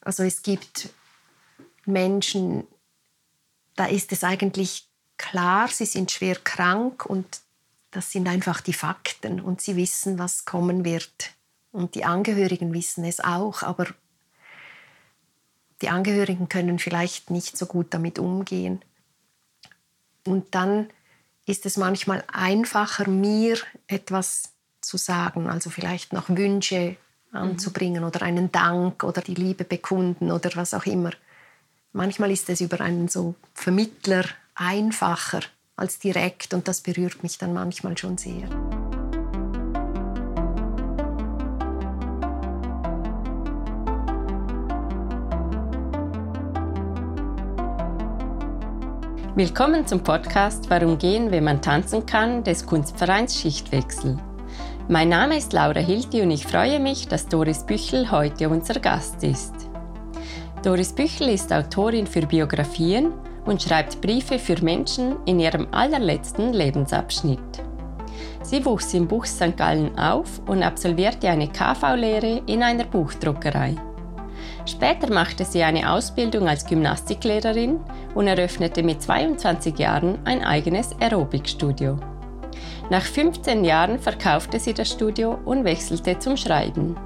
Also es gibt Menschen, da ist es eigentlich klar, sie sind schwer krank und das sind einfach die Fakten und sie wissen, was kommen wird. Und die Angehörigen wissen es auch, aber die Angehörigen können vielleicht nicht so gut damit umgehen. Und dann ist es manchmal einfacher, mir etwas zu sagen, also vielleicht noch Wünsche anzubringen mhm. oder einen Dank oder die Liebe bekunden oder was auch immer. Manchmal ist es über einen so Vermittler einfacher als direkt und das berührt mich dann manchmal schon sehr. Willkommen zum Podcast Warum gehen, wenn man tanzen kann des Kunstvereins Schichtwechsel. Mein Name ist Laura Hilti und ich freue mich, dass Doris Büchel heute unser Gast ist. Doris Büchel ist Autorin für Biografien und schreibt Briefe für Menschen in ihrem allerletzten Lebensabschnitt. Sie wuchs im Buch St. Gallen auf und absolvierte eine KV-Lehre in einer Buchdruckerei. Später machte sie eine Ausbildung als Gymnastiklehrerin und eröffnete mit 22 Jahren ein eigenes Aerobikstudio. Nach 15 Jahren verkaufte sie das Studio und wechselte zum Schreiben.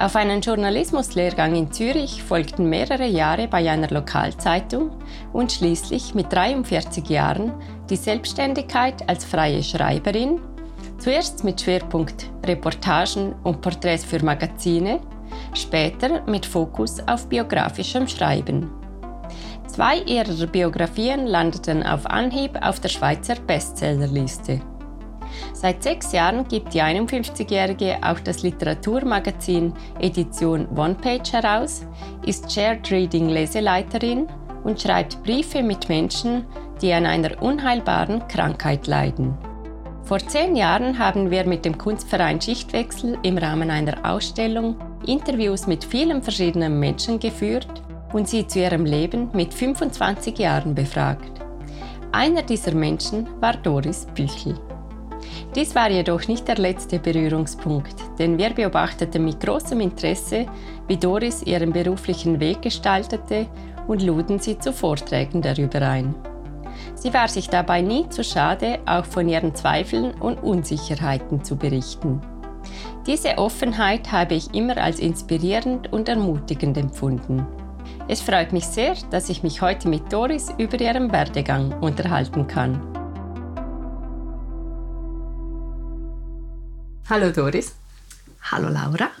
Auf einen Journalismuslehrgang in Zürich folgten mehrere Jahre bei einer Lokalzeitung und schließlich mit 43 Jahren die Selbstständigkeit als freie Schreiberin, zuerst mit Schwerpunkt Reportagen und Porträts für Magazine, später mit Fokus auf biografischem Schreiben. Zwei ihrer Biografien landeten auf Anhieb auf der Schweizer Bestsellerliste. Seit sechs Jahren gibt die 51-Jährige auch das Literaturmagazin Edition One Page heraus, ist Shared Reading Leseleiterin und schreibt Briefe mit Menschen, die an einer unheilbaren Krankheit leiden. Vor zehn Jahren haben wir mit dem Kunstverein Schichtwechsel im Rahmen einer Ausstellung Interviews mit vielen verschiedenen Menschen geführt und sie zu ihrem Leben mit 25 Jahren befragt. Einer dieser Menschen war Doris Büchel. Dies war jedoch nicht der letzte Berührungspunkt, denn wir beobachteten mit großem Interesse, wie Doris ihren beruflichen Weg gestaltete und luden sie zu Vorträgen darüber ein. Sie war sich dabei nie zu schade, auch von ihren Zweifeln und Unsicherheiten zu berichten. Diese Offenheit habe ich immer als inspirierend und ermutigend empfunden. Es freut mich sehr, dass ich mich heute mit Doris über ihren Werdegang unterhalten kann. Hallo Doris. Hallo Laura.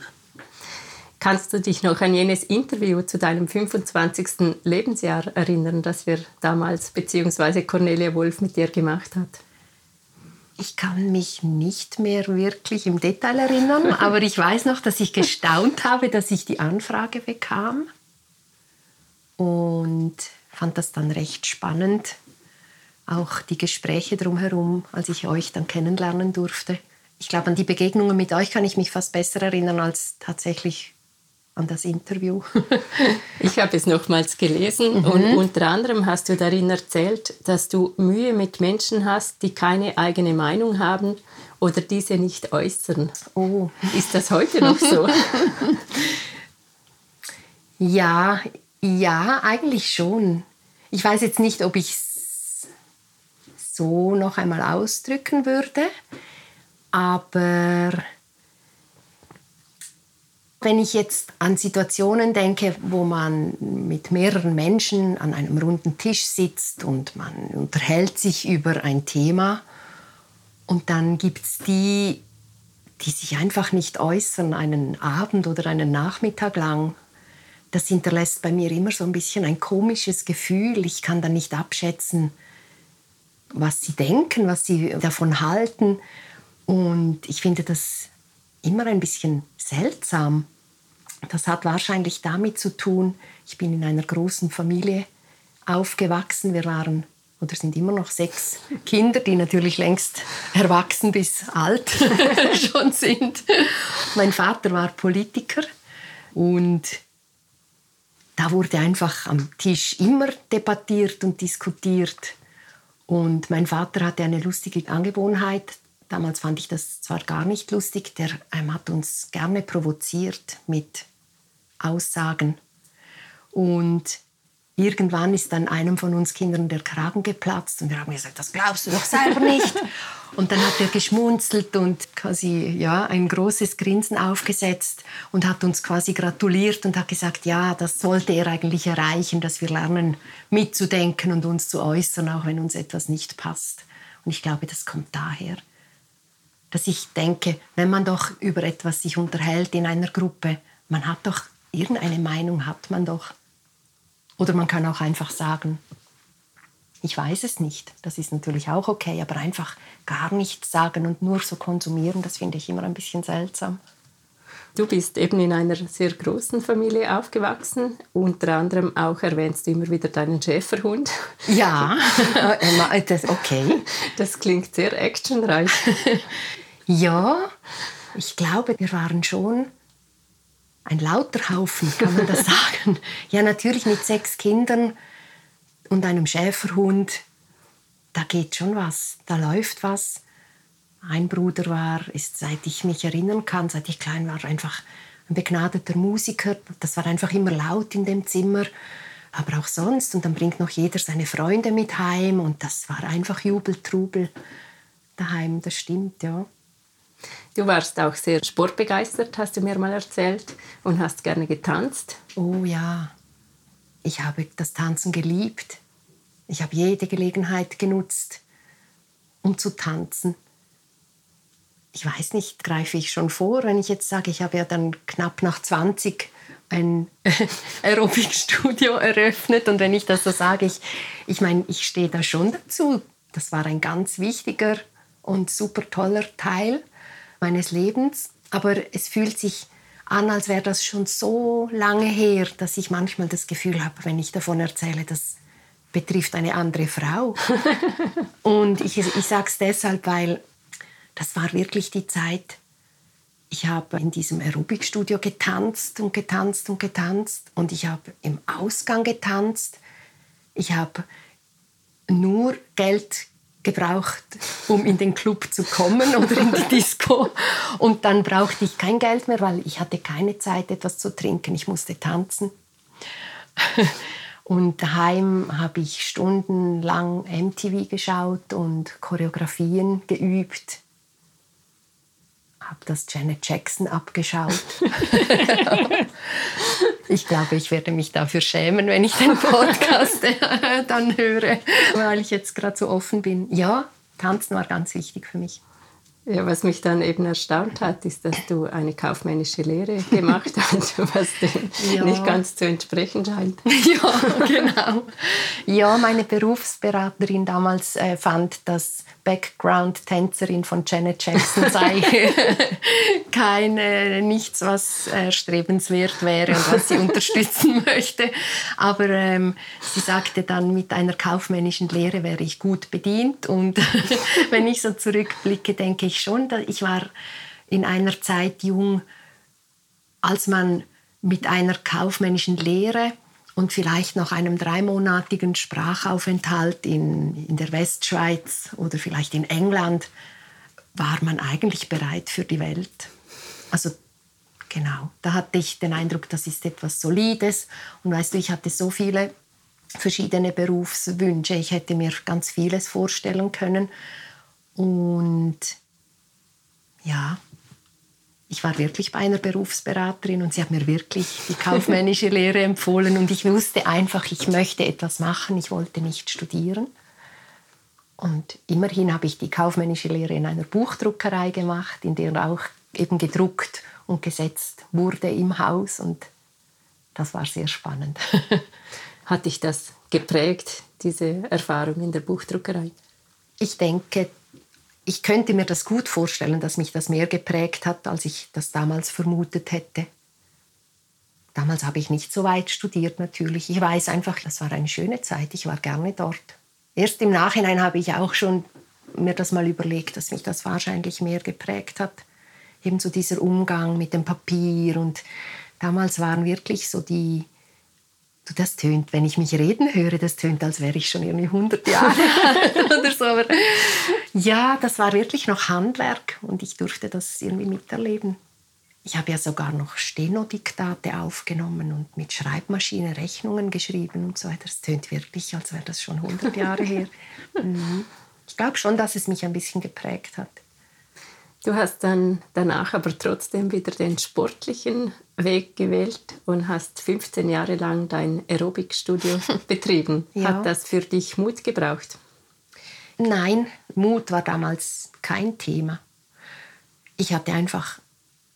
Kannst du dich noch an jenes Interview zu deinem 25. Lebensjahr erinnern, das wir damals bzw. Cornelia Wolf mit dir gemacht hat? Ich kann mich nicht mehr wirklich im Detail erinnern, aber ich weiß noch, dass ich gestaunt habe, dass ich die Anfrage bekam und fand das dann recht spannend. Auch die Gespräche drumherum, als ich euch dann kennenlernen durfte. Ich glaube, an die Begegnungen mit euch kann ich mich fast besser erinnern als tatsächlich an das Interview. ich habe es nochmals gelesen mhm. und unter anderem hast du darin erzählt, dass du Mühe mit Menschen hast, die keine eigene Meinung haben oder diese nicht äußern. Oh. Ist das heute noch so? ja, ja, eigentlich schon. Ich weiß jetzt nicht, ob ich es so noch einmal ausdrücken würde, aber wenn ich jetzt an Situationen denke, wo man mit mehreren Menschen an einem runden Tisch sitzt und man unterhält sich über ein Thema und dann gibt es die, die sich einfach nicht äußern, einen Abend oder einen Nachmittag lang, das hinterlässt bei mir immer so ein bisschen ein komisches Gefühl. Ich kann dann nicht abschätzen, was sie denken, was sie davon halten. Und ich finde das immer ein bisschen seltsam. Das hat wahrscheinlich damit zu tun, ich bin in einer großen Familie aufgewachsen. Wir waren oder sind immer noch sechs Kinder, die natürlich längst erwachsen bis alt schon sind. Mein Vater war Politiker und da wurde einfach am Tisch immer debattiert und diskutiert. Und mein Vater hatte eine lustige Angewohnheit, Damals fand ich das zwar gar nicht lustig, der ähm, hat uns gerne provoziert mit Aussagen. Und irgendwann ist dann einem von uns Kindern der Kragen geplatzt und wir haben gesagt, das glaubst du doch selber nicht. und dann hat er geschmunzelt und quasi ja, ein großes Grinsen aufgesetzt und hat uns quasi gratuliert und hat gesagt, ja, das sollte er eigentlich erreichen, dass wir lernen mitzudenken und uns zu äußern, auch wenn uns etwas nicht passt. Und ich glaube, das kommt daher, dass ich denke, wenn man doch über etwas sich unterhält in einer Gruppe, man hat doch irgendeine Meinung, hat man doch. Oder man kann auch einfach sagen, ich weiß es nicht. Das ist natürlich auch okay, aber einfach gar nichts sagen und nur so konsumieren, das finde ich immer ein bisschen seltsam. Du bist eben in einer sehr großen Familie aufgewachsen. Unter anderem auch erwähnst du immer wieder deinen Schäferhund. Ja, das, okay. Das klingt sehr actionreich. ja, ich glaube, wir waren schon ein lauter Haufen, kann man das sagen. ja, natürlich mit sechs Kindern und einem Schäferhund, da geht schon was, da läuft was. Ein Bruder war, ist, seit ich mich erinnern kann, seit ich klein war, einfach ein begnadeter Musiker. Das war einfach immer laut in dem Zimmer, aber auch sonst. Und dann bringt noch jeder seine Freunde mit heim und das war einfach Jubel, Trubel daheim, das stimmt, ja. Du warst auch sehr sportbegeistert, hast du mir mal erzählt, und hast gerne getanzt. Oh ja, ich habe das Tanzen geliebt. Ich habe jede Gelegenheit genutzt, um zu tanzen. Ich weiß nicht, greife ich schon vor, wenn ich jetzt sage, ich habe ja dann knapp nach 20 ein Aerobikstudio eröffnet. Und wenn ich das so sage, ich, ich meine, ich stehe da schon dazu. Das war ein ganz wichtiger und super toller Teil meines Lebens. Aber es fühlt sich an, als wäre das schon so lange her, dass ich manchmal das Gefühl habe, wenn ich davon erzähle, das betrifft eine andere Frau. und ich, ich sage es deshalb, weil das war wirklich die Zeit, ich habe in diesem Aerobikstudio getanzt und getanzt und getanzt und ich habe im Ausgang getanzt. Ich habe nur Geld gebraucht, um in den Club zu kommen oder in die Disco. Und dann brauchte ich kein Geld mehr, weil ich hatte keine Zeit, etwas zu trinken. Ich musste tanzen. Und daheim habe ich stundenlang MTV geschaut und Choreografien geübt. Habe das Janet Jackson abgeschaut. Ich glaube, ich werde mich dafür schämen, wenn ich den Podcast dann höre, weil ich jetzt gerade so offen bin. Ja, Tanzen war ganz wichtig für mich. Ja, was mich dann eben erstaunt hat, ist, dass du eine kaufmännische Lehre gemacht hast, was dem ja. nicht ganz zu entsprechen scheint. Ja, genau. Ja, meine Berufsberaterin damals äh, fand, dass Background-Tänzerin von Janet Jackson sei kein, äh, nichts, was erstrebenswert wäre und was sie unterstützen möchte. Aber ähm, sie sagte dann, mit einer kaufmännischen Lehre wäre ich gut bedient. Und wenn ich so zurückblicke, denke ich, ich schon. Ich war in einer Zeit jung, als man mit einer kaufmännischen Lehre und vielleicht noch einem dreimonatigen Sprachaufenthalt in, in der Westschweiz oder vielleicht in England war man eigentlich bereit für die Welt. Also genau, da hatte ich den Eindruck, das ist etwas Solides. Und weißt du, ich hatte so viele verschiedene Berufswünsche. Ich hätte mir ganz vieles vorstellen können. Und ja, ich war wirklich bei einer Berufsberaterin und sie hat mir wirklich die kaufmännische Lehre empfohlen und ich wusste einfach, ich möchte etwas machen, ich wollte nicht studieren. Und immerhin habe ich die kaufmännische Lehre in einer Buchdruckerei gemacht, in der auch eben gedruckt und gesetzt wurde im Haus und das war sehr spannend. Hat dich das geprägt, diese Erfahrung in der Buchdruckerei? Ich denke, ich könnte mir das gut vorstellen, dass mich das mehr geprägt hat, als ich das damals vermutet hätte. Damals habe ich nicht so weit studiert natürlich. Ich weiß einfach, das war eine schöne Zeit. Ich war gerne dort. Erst im Nachhinein habe ich auch schon mir das mal überlegt, dass mich das wahrscheinlich mehr geprägt hat. Ebenso dieser Umgang mit dem Papier und damals waren wirklich so die Du, das tönt, wenn ich mich reden höre, das tönt, als wäre ich schon irgendwie 100 Jahre oder so. Aber ja, das war wirklich noch Handwerk und ich durfte das irgendwie miterleben. Ich habe ja sogar noch Stenodiktate aufgenommen und mit Schreibmaschine Rechnungen geschrieben und so weiter. Das tönt wirklich, als wäre das schon 100 Jahre her. Mhm. Ich glaube schon, dass es mich ein bisschen geprägt hat. Du hast dann danach aber trotzdem wieder den sportlichen Weg gewählt und hast 15 Jahre lang dein Aerobikstudio betrieben. Ja. Hat das für dich Mut gebraucht? Nein, Mut war damals kein Thema. Ich hatte einfach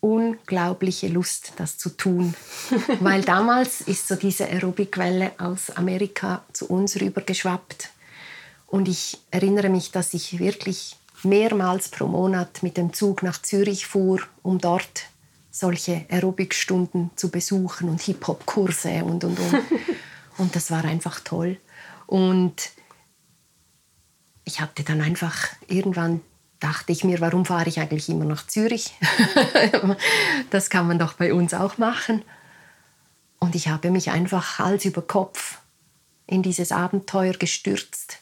unglaubliche Lust, das zu tun. Weil damals ist so diese Aerobikwelle aus Amerika zu uns rübergeschwappt. Und ich erinnere mich, dass ich wirklich mehrmals pro Monat mit dem Zug nach Zürich fuhr, um dort solche Aerobikstunden zu besuchen und Hip-Hop-Kurse und, und, und. und das war einfach toll. Und ich hatte dann einfach irgendwann dachte ich mir, warum fahre ich eigentlich immer nach Zürich? das kann man doch bei uns auch machen. Und ich habe mich einfach Hals über Kopf in dieses Abenteuer gestürzt.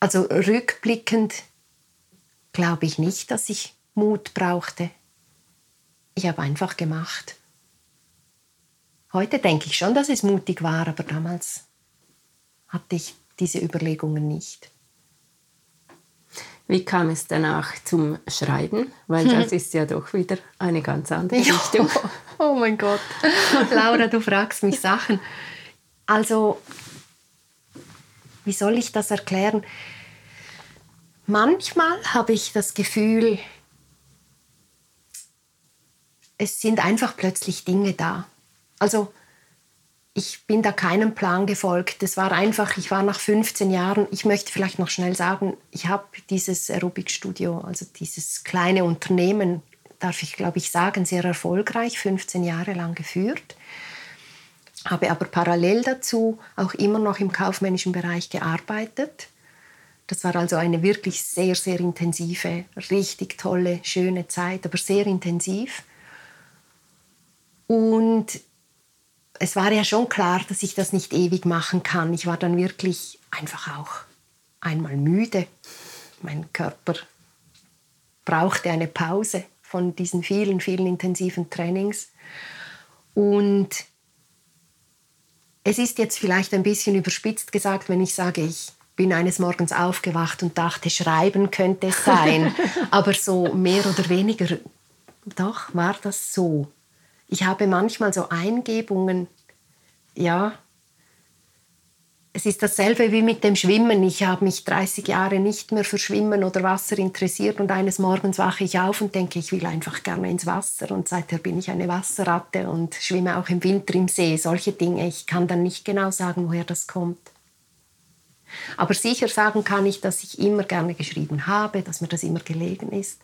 Also rückblickend glaube ich nicht, dass ich Mut brauchte. Ich habe einfach gemacht. Heute denke ich schon, dass es mutig war, aber damals hatte ich diese Überlegungen nicht. Wie kam es danach zum Schreiben? Weil das ist ja doch wieder eine ganz andere Richtung. oh mein Gott. Laura, du fragst mich Sachen. Also, wie soll ich das erklären? Manchmal habe ich das Gefühl, es sind einfach plötzlich Dinge da. Also ich bin da keinem Plan gefolgt. Es war einfach, ich war nach 15 Jahren, ich möchte vielleicht noch schnell sagen, ich habe dieses Aerobikstudio, also dieses kleine Unternehmen, darf ich glaube ich sagen, sehr erfolgreich, 15 Jahre lang geführt. Habe aber parallel dazu auch immer noch im kaufmännischen Bereich gearbeitet. Das war also eine wirklich sehr, sehr intensive, richtig tolle, schöne Zeit, aber sehr intensiv. Und es war ja schon klar, dass ich das nicht ewig machen kann. Ich war dann wirklich einfach auch einmal müde. Mein Körper brauchte eine Pause von diesen vielen, vielen intensiven Trainings. Und es ist jetzt vielleicht ein bisschen überspitzt gesagt, wenn ich sage, ich bin eines Morgens aufgewacht und dachte, schreiben könnte es sein. Aber so mehr oder weniger, doch, war das so. Ich habe manchmal so Eingebungen, ja, es ist dasselbe wie mit dem Schwimmen. Ich habe mich 30 Jahre nicht mehr für Schwimmen oder Wasser interessiert und eines Morgens wache ich auf und denke, ich will einfach gerne ins Wasser. Und seither bin ich eine Wasserratte und schwimme auch im Winter im See. Solche Dinge. Ich kann dann nicht genau sagen, woher das kommt. Aber sicher sagen kann ich, dass ich immer gerne geschrieben habe, dass mir das immer gelegen ist.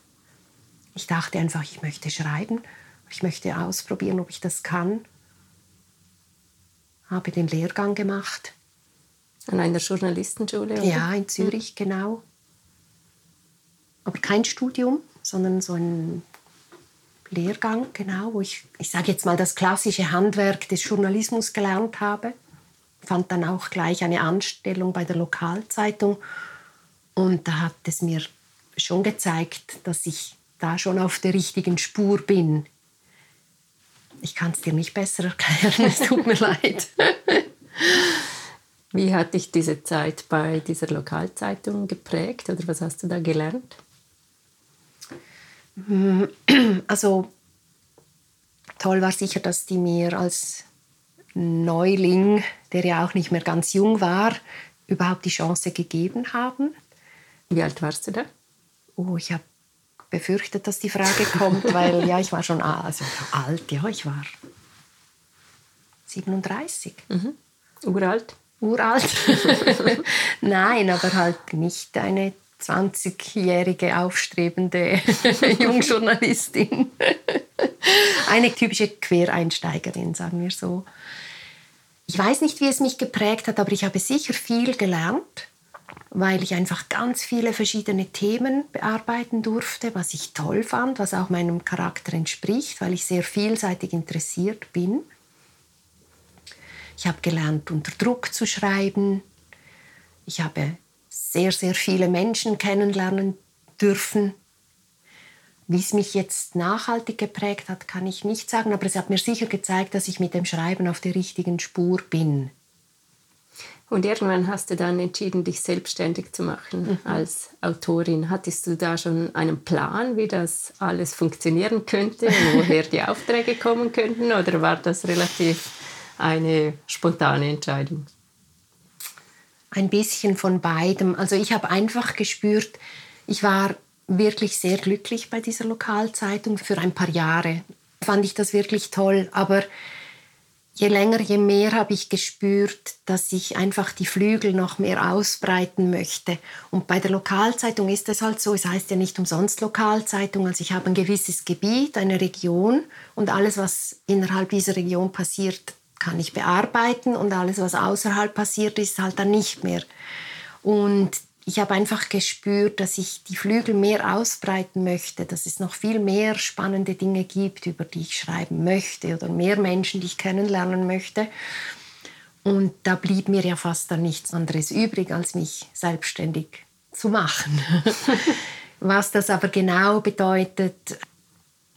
Ich dachte einfach, ich möchte schreiben ich möchte ausprobieren, ob ich das kann. Habe den Lehrgang gemacht. An einer Journalistenschule? Oder? Ja, in Zürich, hm. genau. Aber kein Studium, sondern so ein Lehrgang, genau, wo ich, ich sage jetzt mal, das klassische Handwerk des Journalismus gelernt habe. Fand dann auch gleich eine Anstellung bei der Lokalzeitung. Und da hat es mir schon gezeigt, dass ich da schon auf der richtigen Spur bin ich kann es dir nicht besser erklären, es tut mir leid. Wie hat dich diese Zeit bei dieser Lokalzeitung geprägt oder was hast du da gelernt? Also toll war sicher, dass die mir als Neuling, der ja auch nicht mehr ganz jung war, überhaupt die Chance gegeben haben. Wie alt warst du da? Oh, ich habe befürchtet, dass die Frage kommt, weil ja, ich war schon also alt, ja, ich war 37. Mhm. Uralt? Uralt. Nein, aber halt nicht eine 20-jährige aufstrebende Jungjournalistin. eine typische Quereinsteigerin, sagen wir so. Ich weiß nicht, wie es mich geprägt hat, aber ich habe sicher viel gelernt weil ich einfach ganz viele verschiedene Themen bearbeiten durfte, was ich toll fand, was auch meinem Charakter entspricht, weil ich sehr vielseitig interessiert bin. Ich habe gelernt, unter Druck zu schreiben. Ich habe sehr, sehr viele Menschen kennenlernen dürfen. Wie es mich jetzt nachhaltig geprägt hat, kann ich nicht sagen, aber es hat mir sicher gezeigt, dass ich mit dem Schreiben auf der richtigen Spur bin. Und irgendwann hast du dann entschieden, dich selbstständig zu machen mhm. als Autorin. Hattest du da schon einen Plan, wie das alles funktionieren könnte, woher die Aufträge kommen könnten, oder war das relativ eine spontane Entscheidung? Ein bisschen von beidem. Also ich habe einfach gespürt, ich war wirklich sehr glücklich bei dieser Lokalzeitung für ein paar Jahre. Fand ich das wirklich toll, aber je länger, je mehr habe ich gespürt, dass ich einfach die Flügel noch mehr ausbreiten möchte. Und bei der Lokalzeitung ist es halt so, es heißt ja nicht umsonst Lokalzeitung, also ich habe ein gewisses Gebiet, eine Region und alles, was innerhalb dieser Region passiert, kann ich bearbeiten und alles, was außerhalb passiert, ist halt dann nicht mehr. Und ich habe einfach gespürt, dass ich die Flügel mehr ausbreiten möchte, dass es noch viel mehr spannende Dinge gibt, über die ich schreiben möchte oder mehr Menschen, die ich kennenlernen möchte. Und da blieb mir ja fast dann nichts anderes übrig, als mich selbstständig zu machen. Was das aber genau bedeutet,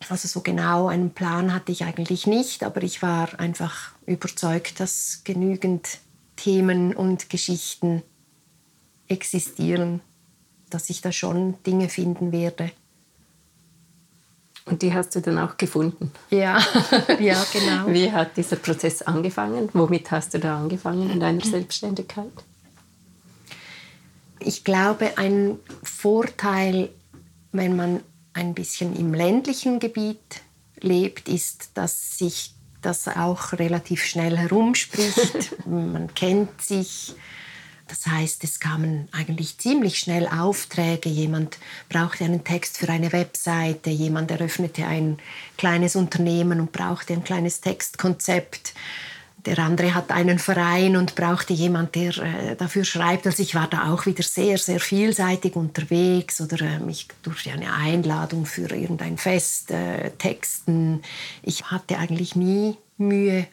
also so genau einen Plan hatte ich eigentlich nicht, aber ich war einfach überzeugt, dass genügend Themen und Geschichten existieren, dass ich da schon Dinge finden werde. Und die hast du dann auch gefunden? Ja, ja, genau. Wie hat dieser Prozess angefangen? Womit hast du da angefangen in deiner Selbstständigkeit? Ich glaube, ein Vorteil, wenn man ein bisschen im ländlichen Gebiet lebt, ist, dass sich das auch relativ schnell herumspricht. man kennt sich, das heißt, es kamen eigentlich ziemlich schnell Aufträge. Jemand brauchte einen Text für eine Webseite, jemand eröffnete ein kleines Unternehmen und brauchte ein kleines Textkonzept. Der andere hat einen Verein und brauchte jemand, der äh, dafür schreibt. Also ich war da auch wieder sehr, sehr vielseitig unterwegs oder äh, ich durfte eine Einladung für irgendein Fest äh, texten. Ich hatte eigentlich nie Mühe,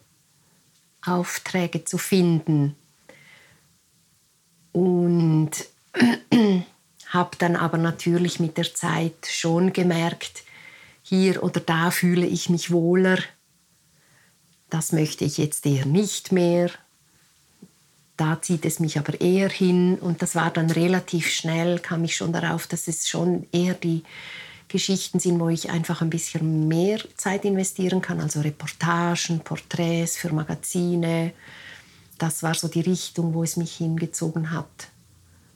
Aufträge zu finden und habe dann aber natürlich mit der Zeit schon gemerkt, hier oder da fühle ich mich wohler, das möchte ich jetzt eher nicht mehr, da zieht es mich aber eher hin. Und das war dann relativ schnell, kam ich schon darauf, dass es schon eher die Geschichten sind, wo ich einfach ein bisschen mehr Zeit investieren kann, also Reportagen, Porträts für Magazine, das war so die Richtung, wo es mich hingezogen hat.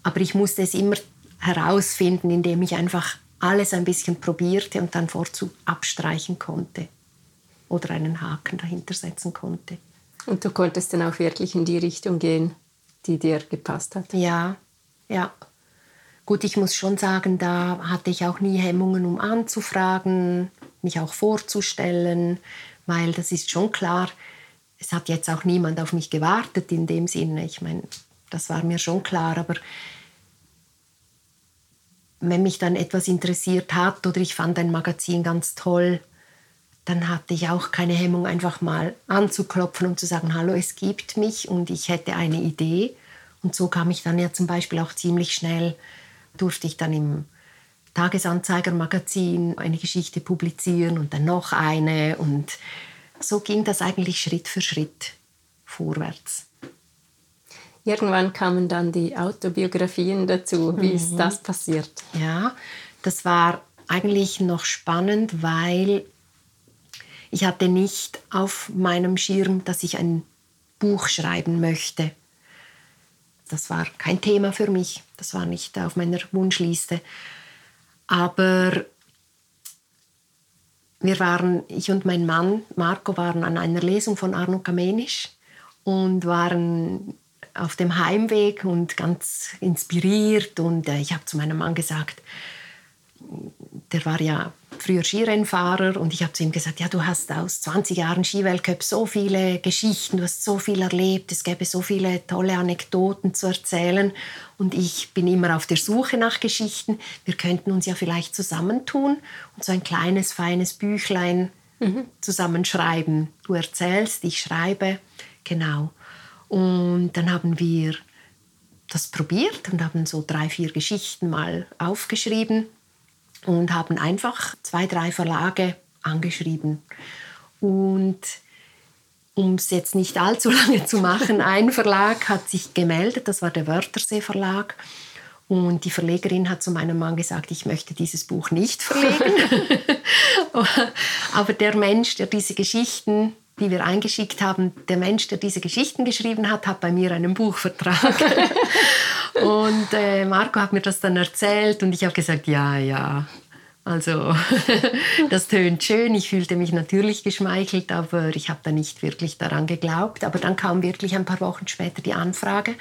Aber ich musste es immer herausfinden, indem ich einfach alles ein bisschen probierte und dann Vorzug abstreichen konnte oder einen Haken dahinter setzen konnte. Und du konntest dann auch wirklich in die Richtung gehen, die dir gepasst hat? Ja, ja. Gut, ich muss schon sagen, da hatte ich auch nie Hemmungen, um anzufragen, mich auch vorzustellen, weil das ist schon klar, es hat jetzt auch niemand auf mich gewartet in dem Sinne. Ich meine, das war mir schon klar, aber wenn mich dann etwas interessiert hat oder ich fand ein Magazin ganz toll, dann hatte ich auch keine Hemmung, einfach mal anzuklopfen und zu sagen, hallo, es gibt mich und ich hätte eine Idee. Und so kam ich dann ja zum Beispiel auch ziemlich schnell, durfte ich dann im Tagesanzeiger-Magazin eine Geschichte publizieren und dann noch eine und so ging das eigentlich Schritt für Schritt vorwärts. Irgendwann kamen dann die Autobiografien dazu. Wie mhm. ist das passiert? Ja, das war eigentlich noch spannend, weil ich hatte nicht auf meinem Schirm, dass ich ein Buch schreiben möchte. Das war kein Thema für mich. Das war nicht auf meiner Wunschliste. Aber wir waren, ich und mein Mann Marco waren an einer Lesung von Arno Kamenisch und waren auf dem Heimweg und ganz inspiriert. Und äh, ich habe zu meinem Mann gesagt, der war ja früher Skirennfahrer und ich habe zu ihm gesagt, ja, du hast aus 20 Jahren Skiweltcup so viele Geschichten, du hast so viel erlebt, es gäbe so viele tolle Anekdoten zu erzählen und ich bin immer auf der Suche nach Geschichten. Wir könnten uns ja vielleicht zusammentun und so ein kleines, feines Büchlein mhm. zusammenschreiben. Du erzählst, ich schreibe, genau. Und dann haben wir das probiert und haben so drei, vier Geschichten mal aufgeschrieben und haben einfach zwei, drei Verlage angeschrieben. Und um es jetzt nicht allzu lange zu machen, ein Verlag hat sich gemeldet, das war der Wörthersee Verlag. Und die Verlegerin hat zu meinem Mann gesagt, ich möchte dieses Buch nicht verlegen. Aber der Mensch, der diese Geschichten, die wir eingeschickt haben, der Mensch, der diese Geschichten geschrieben hat, hat bei mir einen Buchvertrag. und äh, Marco hat mir das dann erzählt und ich habe gesagt, ja, ja, also das tönt schön. Ich fühlte mich natürlich geschmeichelt, aber ich habe da nicht wirklich daran geglaubt. Aber dann kam wirklich ein paar Wochen später die Anfrage,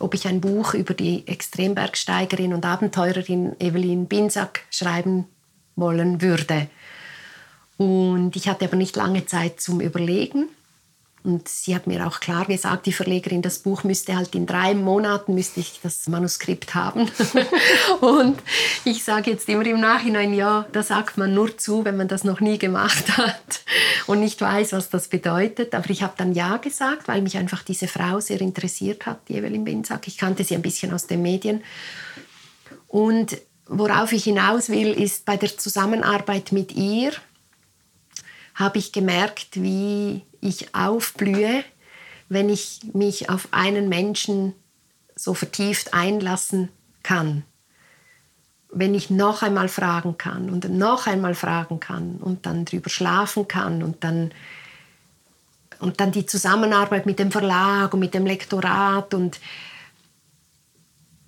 ob ich ein Buch über die Extrembergsteigerin und Abenteurerin Evelyn Binsack schreiben wollen würde. Und ich hatte aber nicht lange Zeit zum Überlegen. Und sie hat mir auch klar gesagt, die Verlegerin, das Buch müsste halt in drei Monaten müsste ich das Manuskript haben. und ich sage jetzt immer im Nachhinein, ja, da sagt man nur zu, wenn man das noch nie gemacht hat und nicht weiß, was das bedeutet. Aber ich habe dann ja gesagt, weil mich einfach diese Frau sehr interessiert hat, die Evelyn Binsack. Ich kannte sie ein bisschen aus den Medien. Und worauf ich hinaus will, ist bei der Zusammenarbeit mit ihr, habe ich gemerkt, wie ich aufblühe, wenn ich mich auf einen Menschen so vertieft einlassen kann. Wenn ich noch einmal fragen kann und noch einmal fragen kann und dann drüber schlafen kann und dann, und dann die Zusammenarbeit mit dem Verlag und mit dem Lektorat und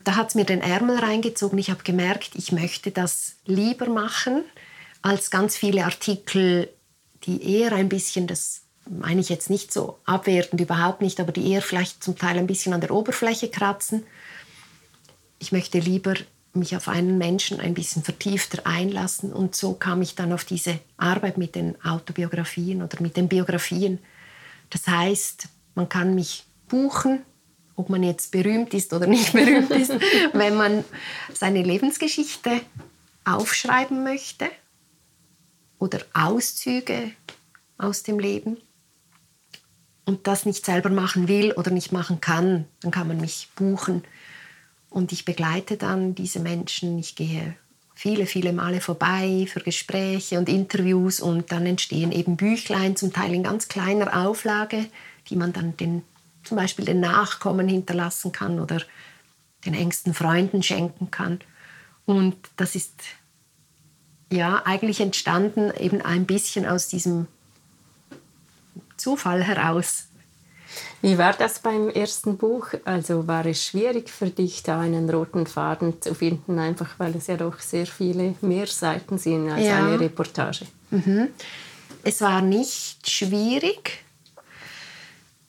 da hat es mir den Ärmel reingezogen. Ich habe gemerkt, ich möchte das lieber machen als ganz viele Artikel, die eher ein bisschen das meine ich jetzt nicht so abwertend, überhaupt nicht, aber die eher vielleicht zum Teil ein bisschen an der Oberfläche kratzen. Ich möchte lieber mich auf einen Menschen ein bisschen vertiefter einlassen und so kam ich dann auf diese Arbeit mit den Autobiografien oder mit den Biografien. Das heißt, man kann mich buchen, ob man jetzt berühmt ist oder nicht berühmt ist, wenn man seine Lebensgeschichte aufschreiben möchte oder Auszüge aus dem Leben und das nicht selber machen will oder nicht machen kann, dann kann man mich buchen. Und ich begleite dann diese Menschen. Ich gehe viele, viele Male vorbei für Gespräche und Interviews und dann entstehen eben Büchlein, zum Teil in ganz kleiner Auflage, die man dann den, zum Beispiel den Nachkommen hinterlassen kann oder den engsten Freunden schenken kann. Und das ist ja eigentlich entstanden eben ein bisschen aus diesem Zufall heraus. Wie war das beim ersten Buch? Also war es schwierig für dich, da einen roten Faden zu finden, einfach weil es ja doch sehr viele mehr Seiten sind als ja. eine Reportage? Mhm. Es war nicht schwierig.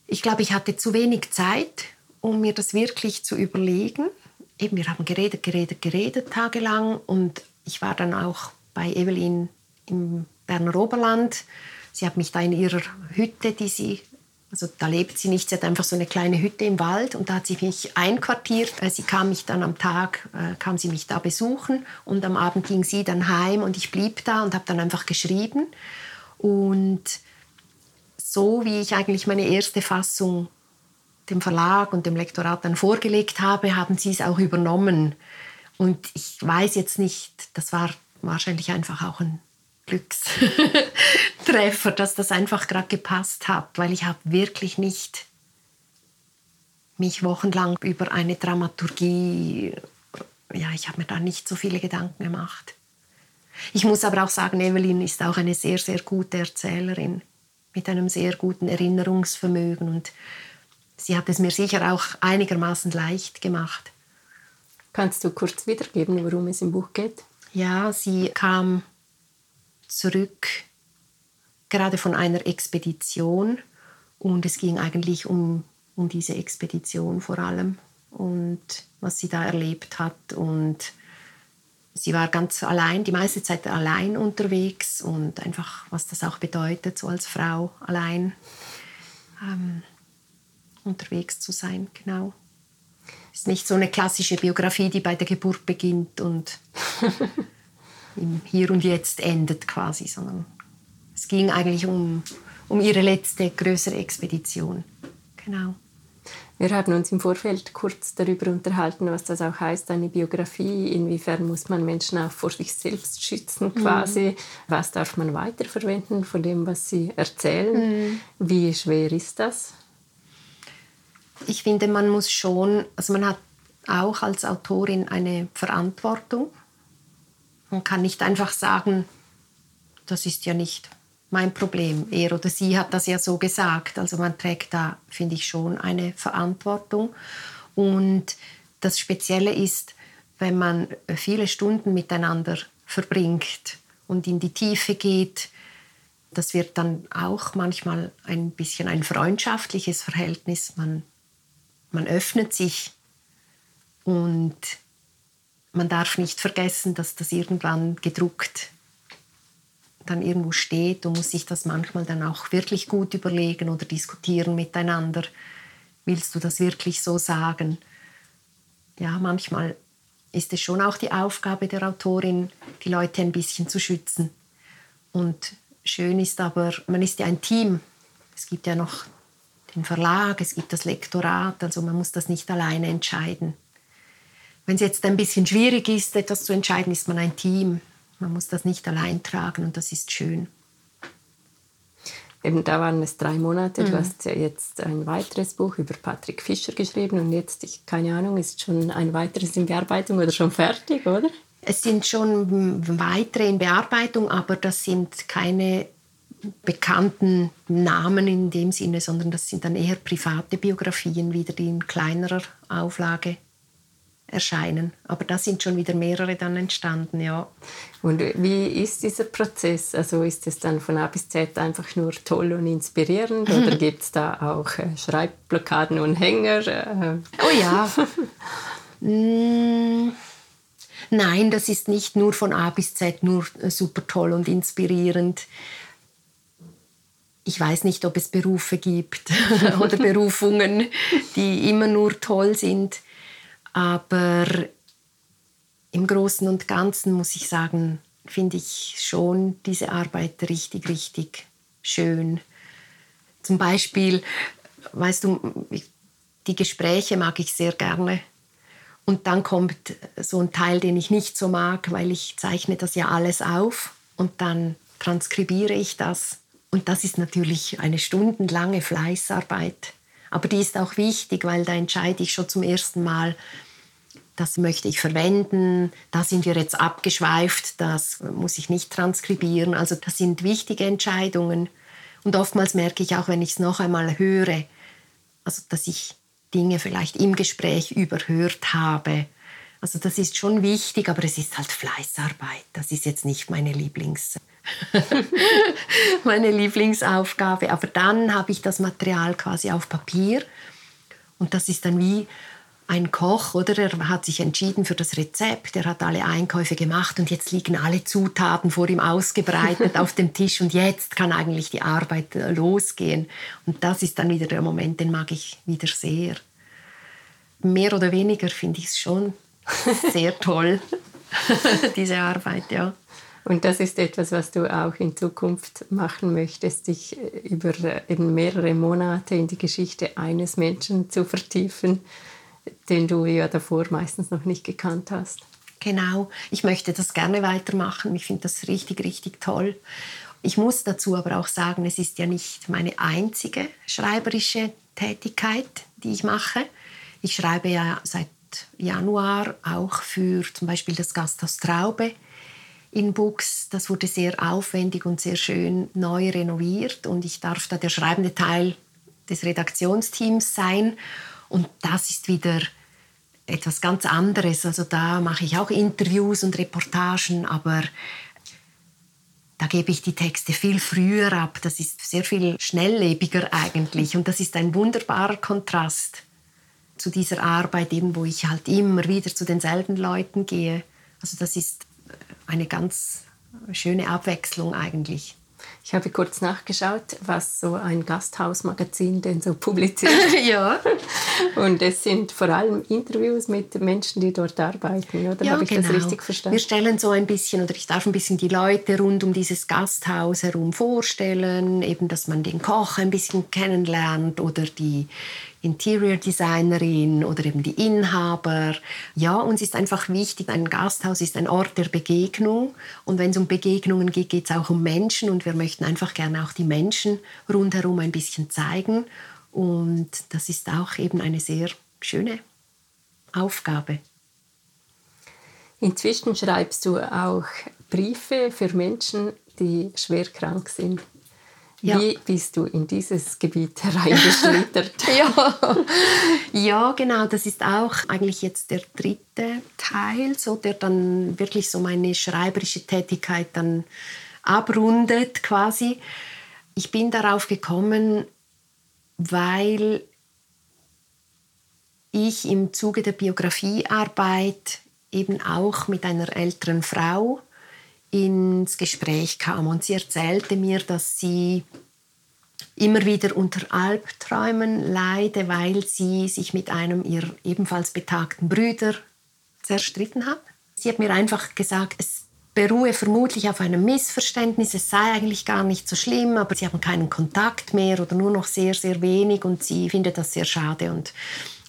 Ich glaube, ich hatte zu wenig Zeit, um mir das wirklich zu überlegen. Eben, wir haben geredet, geredet, geredet tagelang und ich war dann auch bei Evelyn im Berner Oberland Sie hat mich da in ihrer Hütte, die sie, also da lebt sie nicht, sie hat einfach so eine kleine Hütte im Wald und da hat sie mich einquartiert. Sie kam mich dann am Tag, äh, kam sie mich da besuchen und am Abend ging sie dann heim und ich blieb da und habe dann einfach geschrieben. Und so wie ich eigentlich meine erste Fassung dem Verlag und dem Lektorat dann vorgelegt habe, haben sie es auch übernommen. Und ich weiß jetzt nicht, das war wahrscheinlich einfach auch ein Glückstreffer, dass das einfach gerade gepasst hat, weil ich habe wirklich nicht mich wochenlang über eine Dramaturgie, ja, ich habe mir da nicht so viele Gedanken gemacht. Ich muss aber auch sagen, Evelyn ist auch eine sehr, sehr gute Erzählerin mit einem sehr guten Erinnerungsvermögen und sie hat es mir sicher auch einigermaßen leicht gemacht. Kannst du kurz wiedergeben, worum es im Buch geht? Ja, sie kam zurück, gerade von einer Expedition. Und es ging eigentlich um, um diese Expedition vor allem und was sie da erlebt hat. Und sie war ganz allein, die meiste Zeit allein unterwegs und einfach, was das auch bedeutet, so als Frau allein ähm, unterwegs zu sein, genau. Es ist nicht so eine klassische Biografie, die bei der Geburt beginnt und im Hier und Jetzt endet quasi, sondern es ging eigentlich um, um ihre letzte größere Expedition. Genau. Wir haben uns im Vorfeld kurz darüber unterhalten, was das auch heißt, eine Biografie. Inwiefern muss man Menschen auch vor sich selbst schützen, mhm. quasi? Mhm. Was darf man weiterverwenden von dem, was sie erzählen? Mhm. Wie schwer ist das? Ich finde, man muss schon, also man hat auch als Autorin eine Verantwortung. Man kann nicht einfach sagen, das ist ja nicht mein Problem. Er oder sie hat das ja so gesagt. Also man trägt da, finde ich, schon eine Verantwortung. Und das Spezielle ist, wenn man viele Stunden miteinander verbringt und in die Tiefe geht, das wird dann auch manchmal ein bisschen ein freundschaftliches Verhältnis. Man, man öffnet sich und man darf nicht vergessen, dass das irgendwann gedruckt dann irgendwo steht und muss sich das manchmal dann auch wirklich gut überlegen oder diskutieren miteinander. Willst du das wirklich so sagen? Ja, manchmal ist es schon auch die Aufgabe der Autorin, die Leute ein bisschen zu schützen. Und schön ist aber, man ist ja ein Team. Es gibt ja noch den Verlag, es gibt das Lektorat, also man muss das nicht alleine entscheiden. Wenn es jetzt ein bisschen schwierig ist, etwas zu entscheiden, ist man ein Team. Man muss das nicht allein tragen und das ist schön. Eben, da waren es drei Monate. Du mhm. hast ja jetzt ein weiteres Buch über Patrick Fischer geschrieben und jetzt, ich, keine Ahnung, ist schon ein weiteres in Bearbeitung oder schon fertig, oder? Es sind schon weitere in Bearbeitung, aber das sind keine bekannten Namen in dem Sinne, sondern das sind dann eher private Biografien, wieder die in kleinerer Auflage erscheinen. Aber da sind schon wieder mehrere dann entstanden, ja. Und wie ist dieser Prozess? Also ist es dann von A bis Z einfach nur toll und inspirierend oder gibt es da auch äh, Schreibblockaden und Hänger? Äh? Oh ja. mm, nein, das ist nicht nur von A bis Z nur äh, super toll und inspirierend. Ich weiß nicht, ob es Berufe gibt oder Berufungen, die immer nur toll sind. Aber im Großen und Ganzen muss ich sagen, finde ich schon diese Arbeit richtig, richtig schön. Zum Beispiel, weißt du, die Gespräche mag ich sehr gerne. Und dann kommt so ein Teil, den ich nicht so mag, weil ich zeichne das ja alles auf und dann transkribiere ich das. Und das ist natürlich eine stundenlange Fleißarbeit. Aber die ist auch wichtig, weil da entscheide ich schon zum ersten Mal, das möchte ich verwenden, da sind wir jetzt abgeschweift, das muss ich nicht transkribieren. Also das sind wichtige Entscheidungen. Und oftmals merke ich auch, wenn ich es noch einmal höre, also dass ich Dinge vielleicht im Gespräch überhört habe. Also das ist schon wichtig, aber es ist halt Fleißarbeit. Das ist jetzt nicht meine Lieblings meine Lieblingsaufgabe. Aber dann habe ich das Material quasi auf Papier und das ist dann wie ein Koch, oder? Er hat sich entschieden für das Rezept, er hat alle Einkäufe gemacht und jetzt liegen alle Zutaten vor ihm ausgebreitet auf dem Tisch und jetzt kann eigentlich die Arbeit äh, losgehen. Und das ist dann wieder der Moment, den mag ich wieder sehr. Mehr oder weniger finde ich es schon sehr toll, diese Arbeit, ja. Und das ist etwas, was du auch in Zukunft machen möchtest, dich äh, über äh, eben mehrere Monate in die Geschichte eines Menschen zu vertiefen den du ja davor meistens noch nicht gekannt hast. Genau, ich möchte das gerne weitermachen. Ich finde das richtig, richtig toll. Ich muss dazu aber auch sagen, es ist ja nicht meine einzige schreiberische Tätigkeit, die ich mache. Ich schreibe ja seit Januar auch für zum Beispiel das Gasthaus Traube in Bux. Das wurde sehr aufwendig und sehr schön neu renoviert und ich darf da der schreibende Teil des Redaktionsteams sein. Und das ist wieder etwas ganz anderes. Also da mache ich auch Interviews und Reportagen, aber da gebe ich die Texte viel früher ab. Das ist sehr viel schnelllebiger eigentlich. Und das ist ein wunderbarer Kontrast zu dieser Arbeit, eben, wo ich halt immer wieder zu denselben Leuten gehe. Also das ist eine ganz schöne Abwechslung eigentlich. Ich habe kurz nachgeschaut, was so ein Gasthausmagazin denn so publiziert. ja. Und es sind vor allem Interviews mit Menschen, die dort arbeiten, oder? Ja, habe ich genau. das richtig verstanden? Wir stellen so ein bisschen, oder ich darf ein bisschen die Leute rund um dieses Gasthaus herum vorstellen, eben, dass man den Koch ein bisschen kennenlernt oder die Interior Designerin oder eben die Inhaber. Ja, uns ist einfach wichtig, ein Gasthaus ist ein Ort der Begegnung. Und wenn es um Begegnungen geht, geht es auch um Menschen. Und wir möchten einfach gerne auch die Menschen rundherum ein bisschen zeigen. Und das ist auch eben eine sehr schöne Aufgabe. Inzwischen schreibst du auch Briefe für Menschen, die schwer krank sind. Ja. Wie bist du in dieses Gebiet hereingeschlittert? ja. ja, genau. Das ist auch eigentlich jetzt der dritte Teil, so, der dann wirklich so meine schreiberische Tätigkeit dann abrundet quasi. Ich bin darauf gekommen, weil ich im Zuge der Biografiearbeit eben auch mit einer älteren Frau ins Gespräch kam und sie erzählte mir, dass sie immer wieder unter Albträumen leide, weil sie sich mit einem ihrer ebenfalls betagten Brüder zerstritten hat. Sie hat mir einfach gesagt, es beruhe vermutlich auf einem Missverständnis, es sei eigentlich gar nicht so schlimm, aber sie haben keinen Kontakt mehr oder nur noch sehr, sehr wenig und sie findet das sehr schade und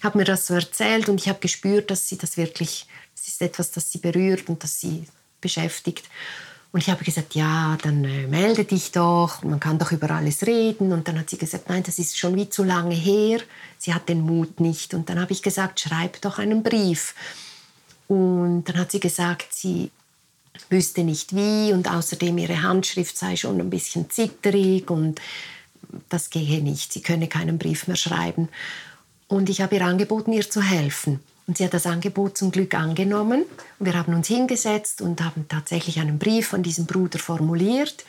hat mir das so erzählt und ich habe gespürt, dass sie das wirklich, es ist etwas, das sie berührt und das sie beschäftigt. Und ich habe gesagt, ja, dann äh, melde dich doch, man kann doch über alles reden. Und dann hat sie gesagt, nein, das ist schon wie zu lange her. Sie hat den Mut nicht. Und dann habe ich gesagt, schreib doch einen Brief. Und dann hat sie gesagt, sie wüsste nicht wie und außerdem ihre Handschrift sei schon ein bisschen zitterig und das gehe nicht. Sie könne keinen Brief mehr schreiben. Und ich habe ihr angeboten, ihr zu helfen. Und sie hat das Angebot zum Glück angenommen. Wir haben uns hingesetzt und haben tatsächlich einen Brief von diesem Bruder formuliert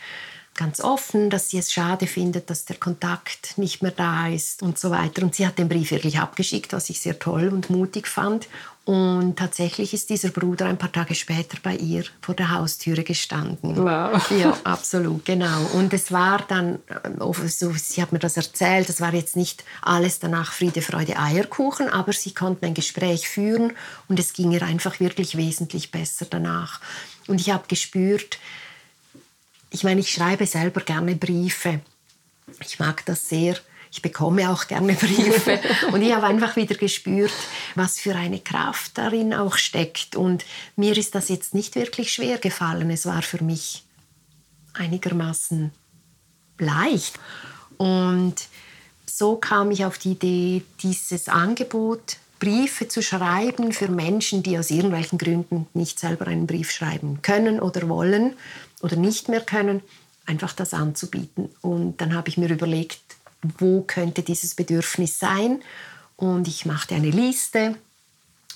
ganz offen, dass sie es schade findet, dass der Kontakt nicht mehr da ist und so weiter. Und sie hat den Brief wirklich abgeschickt, was ich sehr toll und mutig fand. Und tatsächlich ist dieser Bruder ein paar Tage später bei ihr vor der Haustüre gestanden. Wow. Ja, absolut, genau. Und es war dann, äh, so, sie hat mir das erzählt, es war jetzt nicht alles danach Friede, Freude, Eierkuchen, aber sie konnten ein Gespräch führen und es ging ihr einfach wirklich wesentlich besser danach. Und ich habe gespürt, ich meine, ich schreibe selber gerne Briefe. Ich mag das sehr. Ich bekomme auch gerne Briefe. Und ich habe einfach wieder gespürt, was für eine Kraft darin auch steckt. Und mir ist das jetzt nicht wirklich schwer gefallen. Es war für mich einigermaßen leicht. Und so kam ich auf die Idee, dieses Angebot, Briefe zu schreiben für Menschen, die aus irgendwelchen Gründen nicht selber einen Brief schreiben können oder wollen oder nicht mehr können, einfach das anzubieten. Und dann habe ich mir überlegt, wo könnte dieses Bedürfnis sein? Und ich machte eine Liste.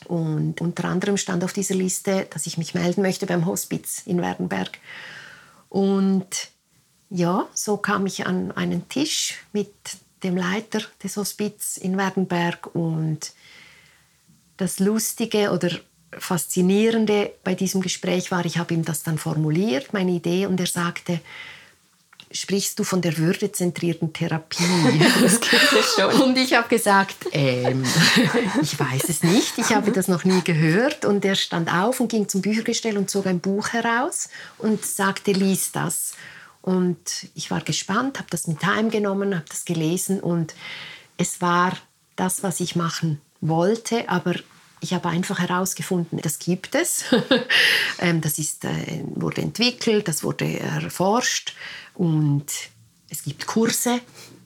Und unter anderem stand auf dieser Liste, dass ich mich melden möchte beim Hospiz in Werdenberg. Und ja, so kam ich an einen Tisch mit dem Leiter des Hospiz in Werdenberg. Und das Lustige oder Faszinierende bei diesem Gespräch war, ich habe ihm das dann formuliert, meine Idee, und er sagte, sprichst du von der würdezentrierten Therapie? das gibt es schon. Und ich habe gesagt, ähm, ich weiß es nicht, ich habe das noch nie gehört. Und er stand auf und ging zum Büchergestell und zog ein Buch heraus und sagte, lies das. Und ich war gespannt, habe das mit heimgenommen, habe das gelesen und es war das, was ich machen wollte, aber ich habe einfach herausgefunden, das gibt es. Ähm, das ist, äh, wurde entwickelt, das wurde erforscht und es gibt Kurse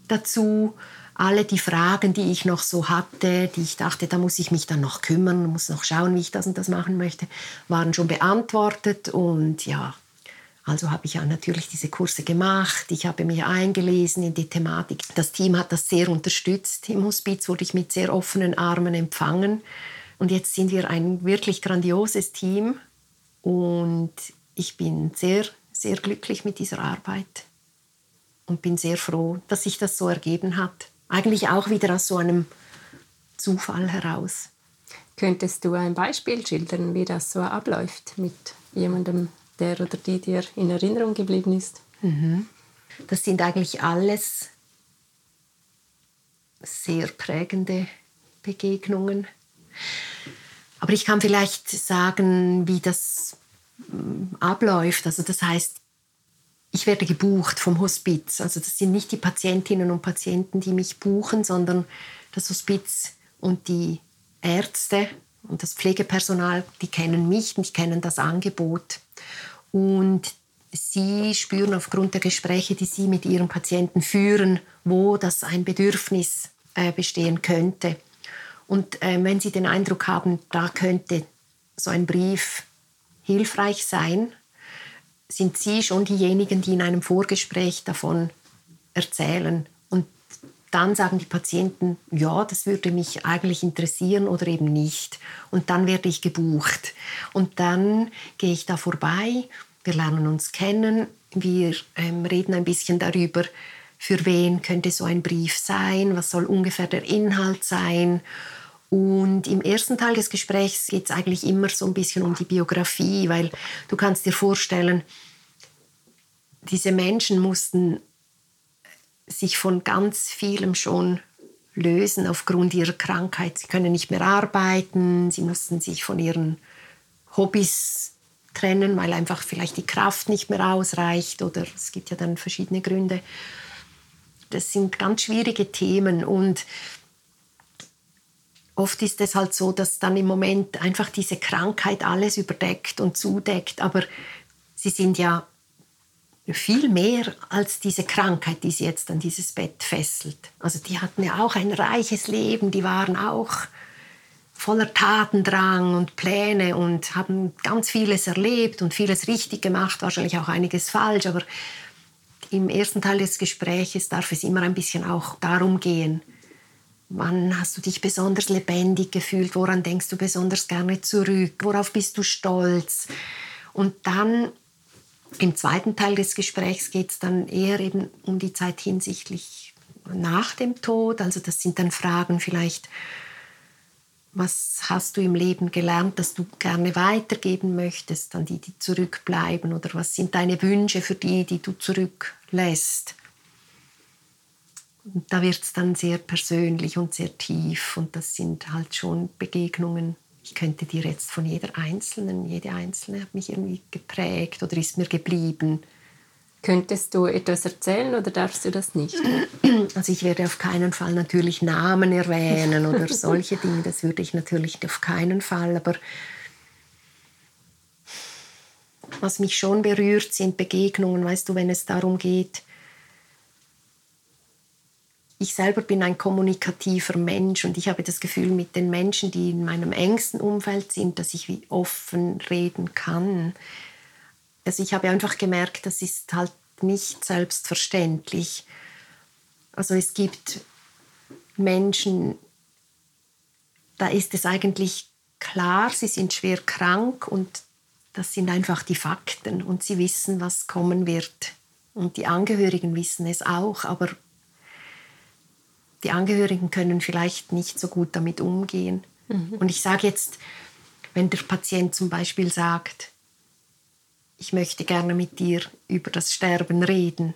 dazu. Alle die Fragen, die ich noch so hatte, die ich dachte, da muss ich mich dann noch kümmern, muss noch schauen, wie ich das und das machen möchte, waren schon beantwortet und ja, also habe ich ja natürlich diese Kurse gemacht, ich habe mich eingelesen in die Thematik. Das Team hat das sehr unterstützt. Im Hospiz wurde ich mit sehr offenen Armen empfangen. Und jetzt sind wir ein wirklich grandioses Team und ich bin sehr, sehr glücklich mit dieser Arbeit und bin sehr froh, dass sich das so ergeben hat. Eigentlich auch wieder aus so einem Zufall heraus. Könntest du ein Beispiel schildern, wie das so abläuft mit jemandem, der oder die dir in Erinnerung geblieben ist? Mhm. Das sind eigentlich alles sehr prägende Begegnungen. Aber ich kann vielleicht sagen, wie das mm, abläuft. Also das heißt, ich werde gebucht vom Hospiz. Also das sind nicht die Patientinnen und Patienten, die mich buchen, sondern das Hospiz und die Ärzte und das Pflegepersonal, die kennen mich und die kennen das Angebot. Und sie spüren aufgrund der Gespräche, die sie mit ihren Patienten führen, wo das ein Bedürfnis äh, bestehen könnte. Und äh, wenn sie den Eindruck haben, da könnte so ein Brief hilfreich sein, sind sie schon diejenigen, die in einem Vorgespräch davon erzählen. Und dann sagen die Patienten, ja, das würde mich eigentlich interessieren oder eben nicht. Und dann werde ich gebucht. Und dann gehe ich da vorbei, wir lernen uns kennen, wir ähm, reden ein bisschen darüber, für wen könnte so ein Brief sein, was soll ungefähr der Inhalt sein. Und im ersten Teil des Gesprächs geht es eigentlich immer so ein bisschen um die Biografie, weil du kannst dir vorstellen, diese Menschen mussten sich von ganz vielem schon lösen aufgrund ihrer Krankheit. Sie können nicht mehr arbeiten, sie mussten sich von ihren Hobbys trennen, weil einfach vielleicht die Kraft nicht mehr ausreicht oder es gibt ja dann verschiedene Gründe. Das sind ganz schwierige Themen und oft ist es halt so, dass dann im Moment einfach diese Krankheit alles überdeckt und zudeckt, aber sie sind ja viel mehr als diese Krankheit, die sie jetzt an dieses Bett fesselt. Also die hatten ja auch ein reiches Leben, die waren auch voller Tatendrang und Pläne und haben ganz vieles erlebt und vieles richtig gemacht, wahrscheinlich auch einiges falsch, aber im ersten Teil des Gespräches darf es immer ein bisschen auch darum gehen, wann hast du dich besonders lebendig gefühlt, woran denkst du besonders gerne zurück, worauf bist du stolz. Und dann im zweiten Teil des Gesprächs geht es dann eher eben um die Zeit hinsichtlich nach dem Tod. Also das sind dann Fragen vielleicht, was hast du im Leben gelernt, dass du gerne weitergeben möchtest an die, die zurückbleiben? Oder was sind deine Wünsche für die, die du zurücklässt? Und da wird es dann sehr persönlich und sehr tief und das sind halt schon Begegnungen, ich könnte dir jetzt von jeder Einzelnen, jede Einzelne hat mich irgendwie geprägt oder ist mir geblieben. Könntest du etwas erzählen oder darfst du das nicht? Also ich werde auf keinen Fall natürlich Namen erwähnen oder solche Dinge, das würde ich natürlich auf keinen Fall, aber was mich schon berührt, sind Begegnungen, weißt du, wenn es darum geht, ich selber bin ein kommunikativer Mensch und ich habe das Gefühl, mit den Menschen, die in meinem engsten Umfeld sind, dass ich wie offen reden kann. Also ich habe einfach gemerkt, das ist halt nicht selbstverständlich. Also es gibt Menschen, da ist es eigentlich klar, sie sind schwer krank und das sind einfach die Fakten und sie wissen, was kommen wird. Und die Angehörigen wissen es auch, aber die Angehörigen können vielleicht nicht so gut damit umgehen. Mhm. Und ich sage jetzt, wenn der Patient zum Beispiel sagt, ich möchte gerne mit dir über das Sterben reden,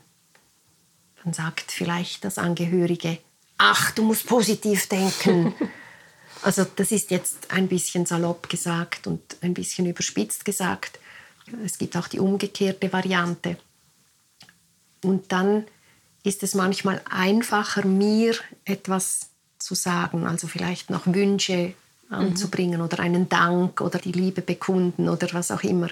dann sagt vielleicht das Angehörige, ach, du musst positiv denken. also das ist jetzt ein bisschen salopp gesagt und ein bisschen überspitzt gesagt. Es gibt auch die umgekehrte Variante. Und dann ist es manchmal einfacher, mir etwas zu sagen, also vielleicht noch Wünsche anzubringen mhm. oder einen Dank oder die Liebe bekunden oder was auch immer.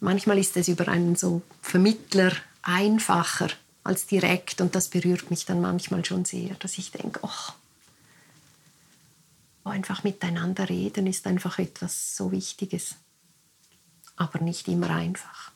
Manchmal ist es über einen so Vermittler einfacher als direkt und das berührt mich dann manchmal schon sehr, dass ich denke, oh, einfach miteinander reden ist einfach etwas so Wichtiges, aber nicht immer einfach.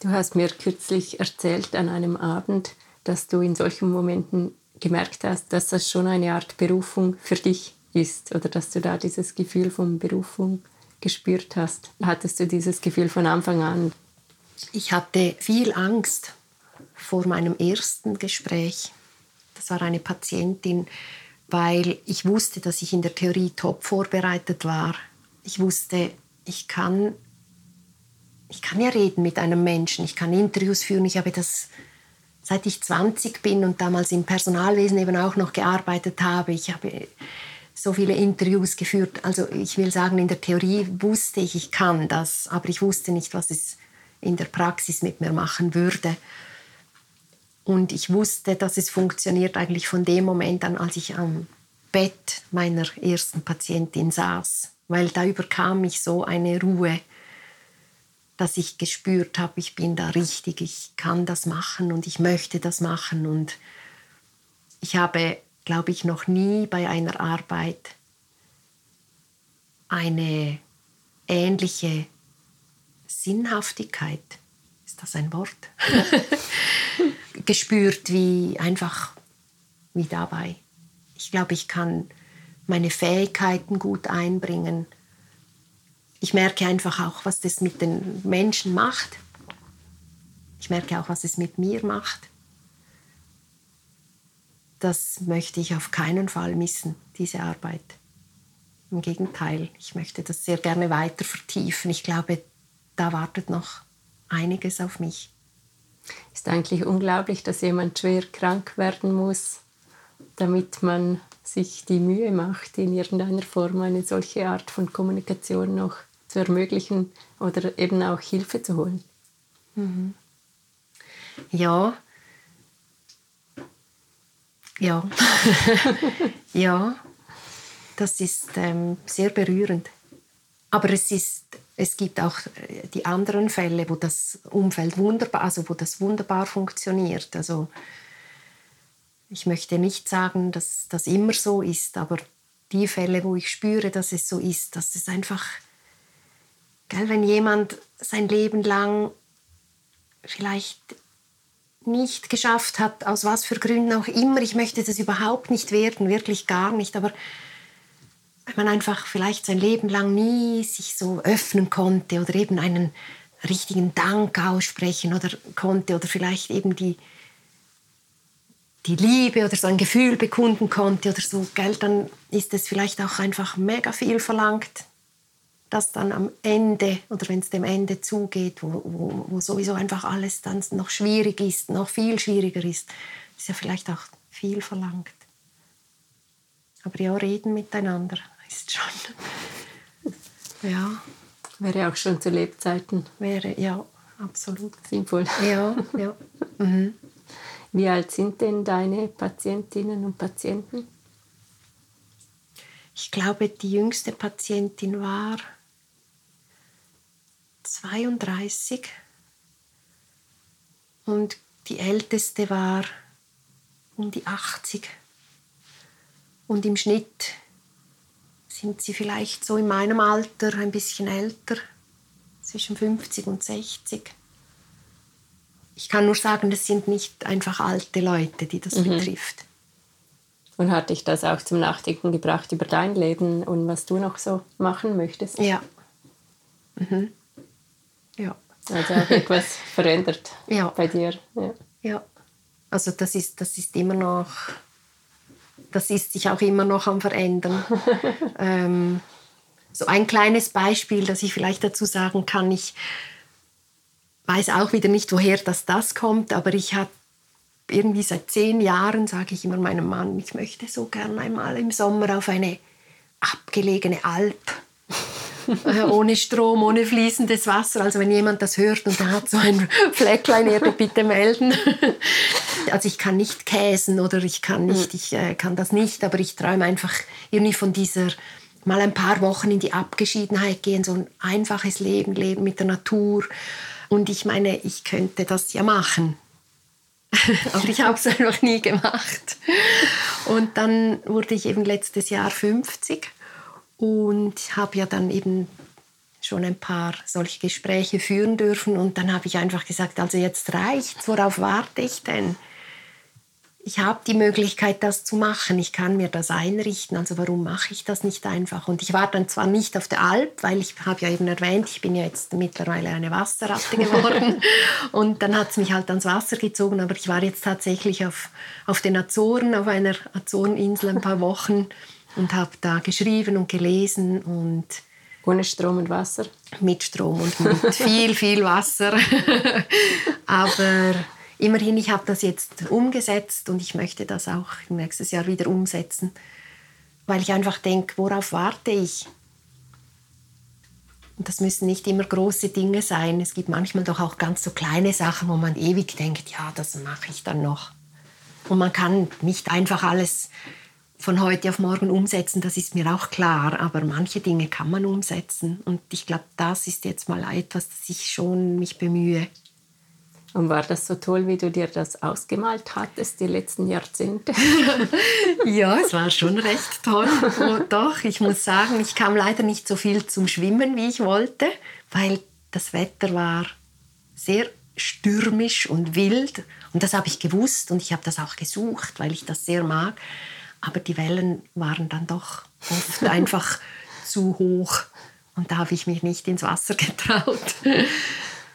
Du hast mir kürzlich erzählt an einem Abend, dass du in solchen Momenten gemerkt hast, dass das schon eine Art Berufung für dich ist oder dass du da dieses Gefühl von Berufung gespürt hast. Hattest du dieses Gefühl von Anfang an? Ich hatte viel Angst vor meinem ersten Gespräch. Das war eine Patientin, weil ich wusste, dass ich in der Theorie top vorbereitet war. Ich wusste, ich kann ich kann ja reden mit einem Menschen, ich kann Interviews führen. Ich habe das, seit ich 20 bin und damals im Personalwesen eben auch noch gearbeitet habe, ich habe so viele Interviews geführt. Also ich will sagen, in der Theorie wusste ich, ich kann das, aber ich wusste nicht, was es in der Praxis mit mir machen würde. Und ich wusste, dass es funktioniert eigentlich von dem Moment an, als ich am Bett meiner ersten Patientin saß, weil da überkam mich so eine Ruhe, dass ich gespürt habe, ich bin da richtig, ich kann das machen und ich möchte das machen. Und ich habe, glaube ich, noch nie bei einer Arbeit eine ähnliche Sinnhaftigkeit, ist das ein Wort, gespürt wie einfach wie dabei. Ich glaube, ich kann meine Fähigkeiten gut einbringen. Ich merke einfach auch, was das mit den Menschen macht. Ich merke auch, was es mit mir macht. Das möchte ich auf keinen Fall missen, diese Arbeit. Im Gegenteil, ich möchte das sehr gerne weiter vertiefen. Ich glaube, da wartet noch einiges auf mich. Ist eigentlich unglaublich, dass jemand schwer krank werden muss, damit man sich die Mühe macht, in irgendeiner Form eine solche Art von Kommunikation noch zu ermöglichen oder eben auch Hilfe zu holen. Mhm. Ja. Ja. ja. Das ist ähm, sehr berührend. Aber es, ist, es gibt auch äh, die anderen Fälle, wo das Umfeld wunderbar, also wo das wunderbar funktioniert. Also ich möchte nicht sagen, dass das immer so ist, aber die Fälle, wo ich spüre, dass es so ist, dass es einfach, gell, wenn jemand sein Leben lang vielleicht nicht geschafft hat, aus was für Gründen auch immer, ich möchte das überhaupt nicht werden, wirklich gar nicht, aber wenn man einfach vielleicht sein Leben lang nie sich so öffnen konnte oder eben einen richtigen Dank aussprechen oder konnte oder vielleicht eben die, die Liebe oder so ein Gefühl bekunden konnte oder so, gell, dann ist es vielleicht auch einfach mega viel verlangt, dass dann am Ende oder wenn es dem Ende zugeht, wo, wo, wo, sowieso einfach alles dann noch schwierig ist, noch viel schwieriger ist, ist ja vielleicht auch viel verlangt. Aber ja, reden miteinander ist schon, ja. Wäre auch schon zu Lebzeiten. Wäre, ja, absolut. Sinnvoll. Ja, ja. Mhm. Wie alt sind denn deine Patientinnen und Patienten? Ich glaube, die jüngste Patientin war 32 und die älteste war um die 80. Und im Schnitt sind sie vielleicht so in meinem Alter, ein bisschen älter, zwischen 50 und 60 ich kann nur sagen, das sind nicht einfach alte Leute, die das mhm. betrifft. Und hat dich das auch zum Nachdenken gebracht über dein Leben und was du noch so machen möchtest? Ja. Mhm. Ja. Also auch etwas verändert ja. bei dir. Ja. ja. Also das ist, das ist immer noch, das ist sich auch immer noch am Verändern. ähm, so ein kleines Beispiel, das ich vielleicht dazu sagen kann, ich weiß auch wieder nicht, woher das, das kommt, aber ich habe irgendwie seit zehn Jahren, sage ich immer meinem Mann, ich möchte so gern einmal im Sommer auf eine abgelegene Alp. Äh, ohne Strom, ohne fließendes Wasser. Also wenn jemand das hört und er hat so ein Flecklein, Erde, bitte melden. Also ich kann nicht käsen oder ich kann nicht, ich äh, kann das nicht, aber ich träume einfach irgendwie von dieser mal ein paar Wochen in die Abgeschiedenheit gehen, so ein einfaches Leben, Leben mit der Natur und ich meine, ich könnte das ja machen. Aber ich habe es einfach nie gemacht. Und dann wurde ich eben letztes Jahr 50 und habe ja dann eben schon ein paar solche Gespräche führen dürfen. Und dann habe ich einfach gesagt, also jetzt reicht's, worauf warte ich denn? ich habe die Möglichkeit, das zu machen. Ich kann mir das einrichten. Also warum mache ich das nicht einfach? Und ich war dann zwar nicht auf der Alp, weil ich habe ja eben erwähnt, ich bin ja jetzt mittlerweile eine Wasserratte geworden. und dann hat es mich halt ans Wasser gezogen. Aber ich war jetzt tatsächlich auf, auf den Azoren, auf einer Azoreninsel ein paar Wochen und habe da geschrieben und gelesen und Ohne Strom und Wasser? Mit Strom und mit viel, viel Wasser. Aber immerhin, ich habe das jetzt umgesetzt und ich möchte das auch nächstes Jahr wieder umsetzen, weil ich einfach denke, worauf warte ich? Und das müssen nicht immer große Dinge sein. Es gibt manchmal doch auch ganz so kleine Sachen, wo man ewig denkt, ja, das mache ich dann noch. Und man kann nicht einfach alles von heute auf morgen umsetzen, das ist mir auch klar. Aber manche Dinge kann man umsetzen. Und ich glaube, das ist jetzt mal etwas, das ich schon mich bemühe. Und war das so toll, wie du dir das ausgemalt hattest, die letzten Jahrzehnte? ja, es war schon recht toll. Und doch, ich muss sagen, ich kam leider nicht so viel zum Schwimmen, wie ich wollte, weil das Wetter war sehr stürmisch und wild. Und das habe ich gewusst und ich habe das auch gesucht, weil ich das sehr mag. Aber die Wellen waren dann doch oft einfach zu hoch. Und da habe ich mich nicht ins Wasser getraut.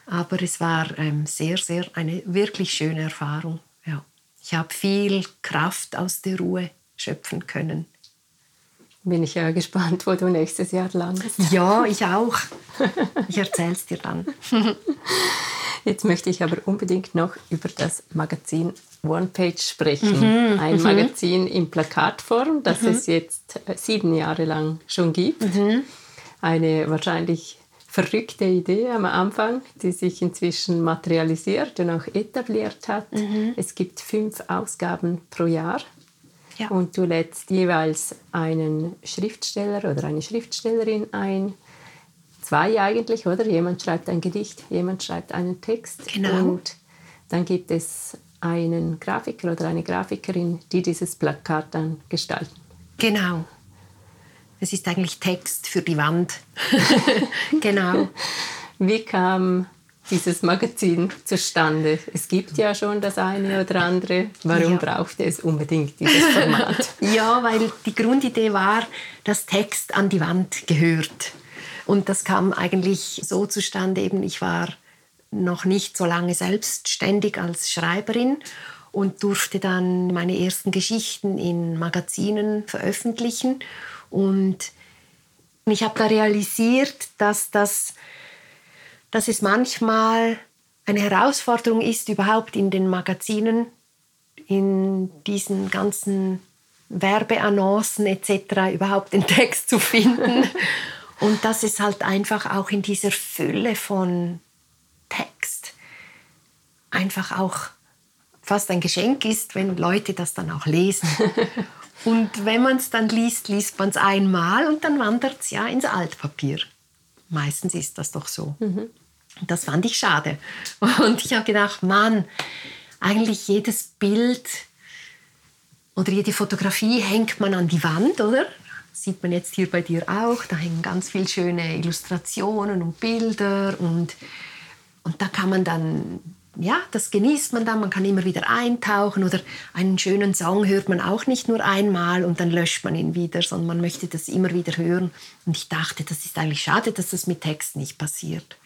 Aber es war ähm, sehr, sehr eine wirklich schöne Erfahrung. Ja. Ich habe viel Kraft aus der Ruhe schöpfen können. Bin ich ja gespannt, wo du nächstes Jahr landest. Ja, ich auch. Ich erzähle es dir dann. Jetzt möchte ich aber unbedingt noch über das Magazin One Page sprechen. Mhm, Ein mhm. Magazin in Plakatform, das mhm. es jetzt äh, sieben Jahre lang schon gibt. Mhm. Eine wahrscheinlich verrückte Idee am Anfang, die sich inzwischen materialisiert und auch etabliert hat. Mhm. Es gibt fünf Ausgaben pro Jahr. Ja. Und du lädst jeweils einen Schriftsteller oder eine Schriftstellerin ein. Zwei eigentlich, oder? Jemand schreibt ein Gedicht, jemand schreibt einen Text. Genau. Und dann gibt es einen Grafiker oder eine Grafikerin, die dieses Plakat dann gestalten. Genau. Es ist eigentlich Text für die Wand. genau. Wie kam dieses Magazin zustande? Es gibt ja schon das eine oder andere. Warum ja. brauchte es unbedingt dieses Format? ja, weil die Grundidee war, dass Text an die Wand gehört. Und das kam eigentlich so zustande, eben ich war noch nicht so lange selbstständig als Schreiberin und durfte dann meine ersten Geschichten in Magazinen veröffentlichen und ich habe da realisiert, dass, das, dass es manchmal eine Herausforderung ist, überhaupt in den Magazinen, in diesen ganzen Werbeannoncen etc. überhaupt den Text zu finden. Und dass es halt einfach auch in dieser Fülle von Text einfach auch fast ein Geschenk ist, wenn Leute das dann auch lesen. Und wenn man es dann liest, liest man es einmal und dann wandert es ja ins Altpapier. Meistens ist das doch so. Mhm. Das fand ich schade. Und ich habe gedacht, Mann, eigentlich jedes Bild oder jede Fotografie hängt man an die Wand, oder? Das sieht man jetzt hier bei dir auch. Da hängen ganz viele schöne Illustrationen und Bilder und, und da kann man dann ja, das genießt man dann, man kann immer wieder eintauchen oder einen schönen Song hört man auch nicht nur einmal und dann löscht man ihn wieder, sondern man möchte das immer wieder hören. Und ich dachte, das ist eigentlich schade, dass das mit Text nicht passiert.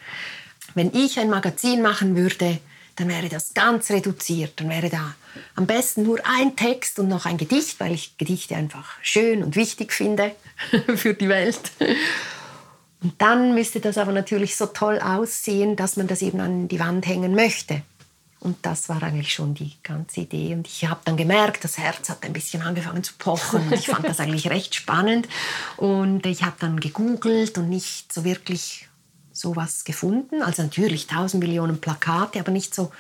Wenn ich ein Magazin machen würde, dann wäre das ganz reduziert. Dann wäre da am besten nur ein Text und noch ein Gedicht, weil ich Gedichte einfach schön und wichtig finde für die Welt. Und dann müsste das aber natürlich so toll aussehen, dass man das eben an die Wand hängen möchte. Und das war eigentlich schon die ganze Idee. Und ich habe dann gemerkt, das Herz hat ein bisschen angefangen zu pochen. Und ich fand das eigentlich recht spannend. Und ich habe dann gegoogelt und nicht so wirklich sowas gefunden. Also natürlich tausend Millionen Plakate, aber nicht so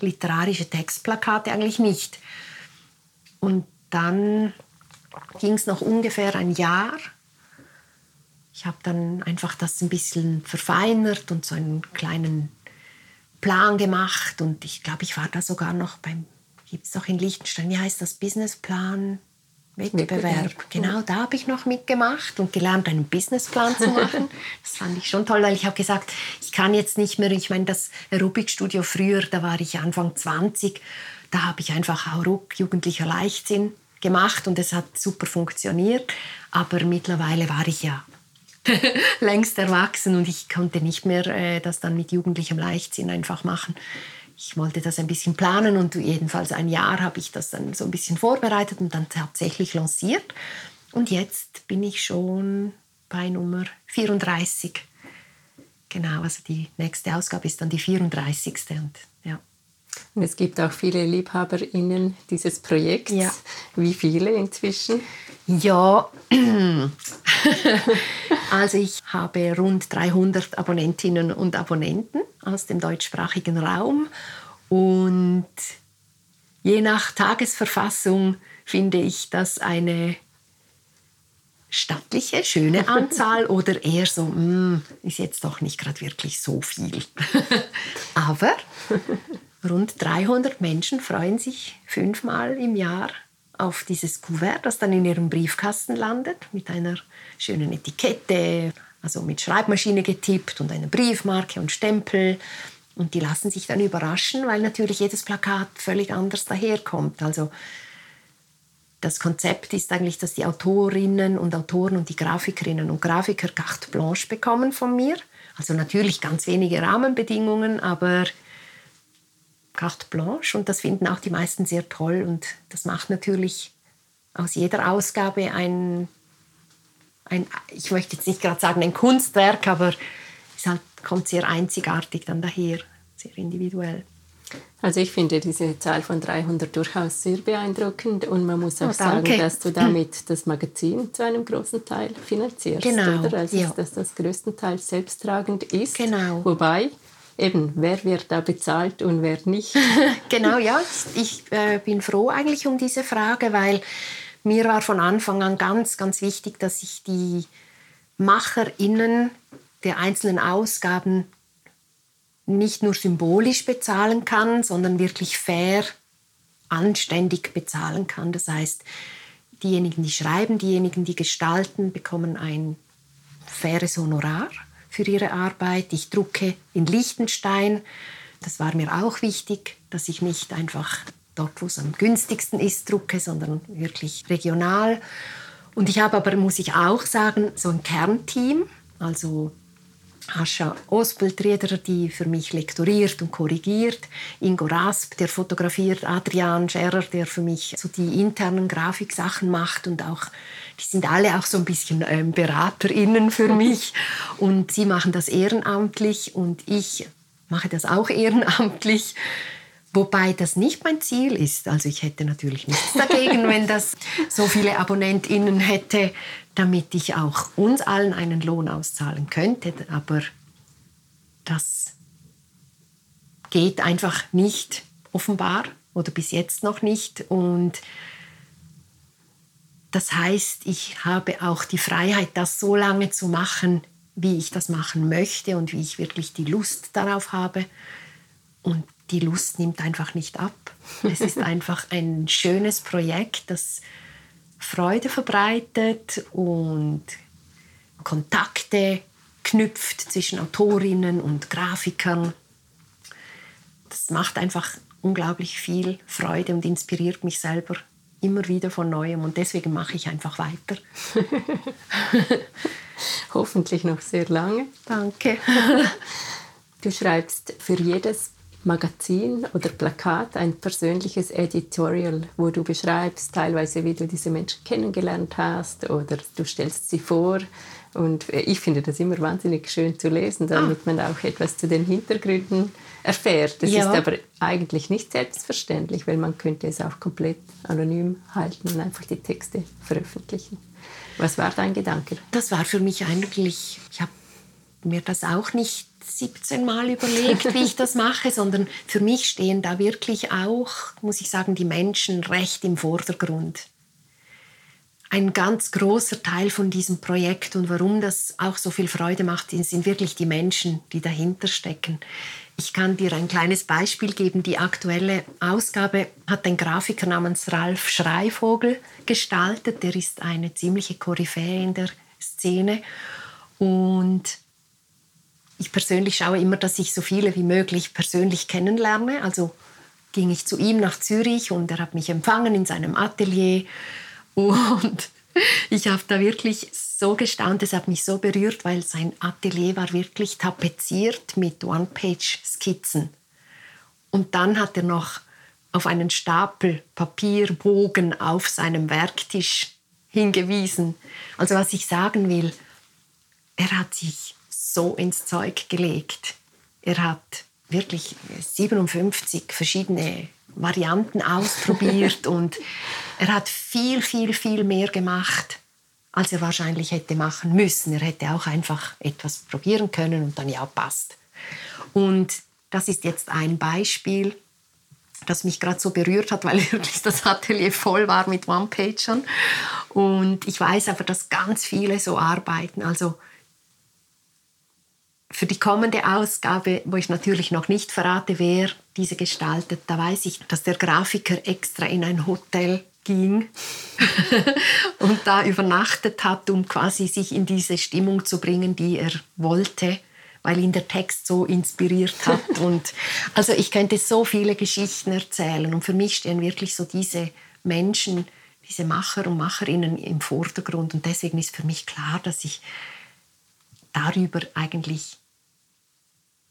literarische Textplakate, eigentlich nicht. Und dann ging es noch ungefähr ein Jahr ich habe dann einfach das ein bisschen verfeinert und so einen kleinen Plan gemacht. Und ich glaube, ich war da sogar noch beim, gibt es doch in Liechtenstein, wie heißt das, Businessplan? Wettbewerb. Genau, da habe ich noch mitgemacht und gelernt, einen Businessplan zu machen. Das fand ich schon toll, weil ich habe gesagt, ich kann jetzt nicht mehr, ich meine, das Aerobikstudio früher, da war ich Anfang 20, da habe ich einfach Hauruck, jugendlicher Leichtsinn gemacht und es hat super funktioniert. Aber mittlerweile war ich ja längst erwachsen und ich konnte nicht mehr äh, das dann mit jugendlichem Leichtsinn einfach machen. Ich wollte das ein bisschen planen und jedenfalls ein Jahr habe ich das dann so ein bisschen vorbereitet und dann tatsächlich lanciert. Und jetzt bin ich schon bei Nummer 34. Genau, also die nächste Ausgabe ist dann die 34. Und, ja. Und es gibt auch viele LiebhaberInnen dieses Projekts. Ja. Wie viele inzwischen? Ja, also ich habe rund 300 Abonnentinnen und Abonnenten aus dem deutschsprachigen Raum und je nach Tagesverfassung finde ich das eine stattliche, schöne Anzahl oder eher so, mm, ist jetzt doch nicht gerade wirklich so viel. Aber rund 300 Menschen freuen sich fünfmal im Jahr auf dieses Kuvert, das dann in ihrem Briefkasten landet, mit einer schönen Etikette, also mit Schreibmaschine getippt und einer Briefmarke und Stempel. Und die lassen sich dann überraschen, weil natürlich jedes Plakat völlig anders daherkommt. Also das Konzept ist eigentlich, dass die Autorinnen und Autoren und die Grafikerinnen und Grafiker carte blanche bekommen von mir. Also natürlich ganz wenige Rahmenbedingungen, aber carte blanche und das finden auch die meisten sehr toll und das macht natürlich aus jeder Ausgabe ein, ein ich möchte jetzt nicht gerade sagen ein Kunstwerk, aber es halt, kommt sehr einzigartig dann daher, sehr individuell. Also ich finde diese Zahl von 300 durchaus sehr beeindruckend und man muss auch oh, sagen, dass du damit das Magazin zu einem großen Teil finanzierst, genau, oder? Also ja. dass das größtenteils selbsttragend ist. Genau. Wobei eben, wer wird da bezahlt und wer nicht? genau, ja. Ich äh, bin froh eigentlich um diese Frage, weil mir war von Anfang an ganz, ganz wichtig, dass ich die MacherInnen der einzelnen Ausgaben nicht nur symbolisch bezahlen kann, sondern wirklich fair, anständig bezahlen kann. Das heißt, diejenigen, die schreiben, diejenigen, die gestalten, bekommen ein faires Honorar für ihre Arbeit. Ich drucke in Liechtenstein. Das war mir auch wichtig, dass ich nicht einfach dort, wo es am günstigsten ist, drucke, sondern wirklich regional. Und ich habe aber, muss ich auch sagen, so ein Kernteam, also Ascha Ospeltrieder, die für mich lektoriert und korrigiert, Ingo Rasp, der fotografiert, Adrian Scherer, der für mich so die internen Grafiksachen macht. Und auch die sind alle auch so ein bisschen ähm, BeraterInnen für mich. Und sie machen das ehrenamtlich. Und ich mache das auch ehrenamtlich. Wobei das nicht mein Ziel ist. Also ich hätte natürlich nichts dagegen, wenn das so viele AbonnentInnen hätte, damit ich auch uns allen einen Lohn auszahlen könnte. Aber das geht einfach nicht offenbar oder bis jetzt noch nicht. Und das heißt, ich habe auch die Freiheit, das so lange zu machen, wie ich das machen möchte und wie ich wirklich die Lust darauf habe. Und die Lust nimmt einfach nicht ab. Es ist einfach ein schönes Projekt, das Freude verbreitet und Kontakte knüpft zwischen Autorinnen und Grafikern. Das macht einfach unglaublich viel Freude und inspiriert mich selber immer wieder von neuem und deswegen mache ich einfach weiter. Hoffentlich noch sehr lange. Danke. Du schreibst für jedes Magazin oder Plakat ein persönliches Editorial, wo du beschreibst teilweise, wie du diese Menschen kennengelernt hast oder du stellst sie vor. Und ich finde das immer wahnsinnig schön zu lesen, damit ah. man auch etwas zu den Hintergründen erfährt. Das ja. ist aber eigentlich nicht selbstverständlich, weil man könnte es auch komplett anonym halten und einfach die Texte veröffentlichen. Was war dein Gedanke? Das war für mich eigentlich, ich habe mir das auch nicht 17 Mal überlegt, wie ich das mache, sondern für mich stehen da wirklich auch, muss ich sagen, die Menschen recht im Vordergrund. Ein ganz großer Teil von diesem Projekt und warum das auch so viel Freude macht, sind wirklich die Menschen, die dahinter stecken. Ich kann dir ein kleines Beispiel geben. Die aktuelle Ausgabe hat ein Grafiker namens Ralf Schreivogel gestaltet. Der ist eine ziemliche Koryphäe in der Szene. Und ich persönlich schaue immer, dass ich so viele wie möglich persönlich kennenlerne. Also ging ich zu ihm nach Zürich und er hat mich empfangen in seinem Atelier. Und ich habe da wirklich so gestaunt, es hat mich so berührt, weil sein Atelier war wirklich tapeziert mit One-Page-Skizzen. Und dann hat er noch auf einen Stapel Papierbogen auf seinem Werktisch hingewiesen. Also was ich sagen will, er hat sich so ins Zeug gelegt. Er hat wirklich 57 verschiedene Varianten ausprobiert und er hat viel, viel, viel mehr gemacht, als er wahrscheinlich hätte machen müssen. Er hätte auch einfach etwas probieren können und dann ja, passt. Und das ist jetzt ein Beispiel, das mich gerade so berührt hat, weil wirklich das Atelier voll war mit One-Pagern. Und ich weiß aber, dass ganz viele so arbeiten. Also für die kommende Ausgabe, wo ich natürlich noch nicht verrate, wer diese gestaltet, da weiß ich, dass der Grafiker extra in ein Hotel ging und da übernachtet hat, um quasi sich in diese Stimmung zu bringen, die er wollte, weil ihn der Text so inspiriert hat. Und also ich könnte so viele Geschichten erzählen und für mich stehen wirklich so diese Menschen, diese Macher und Macherinnen im Vordergrund und deswegen ist für mich klar, dass ich darüber eigentlich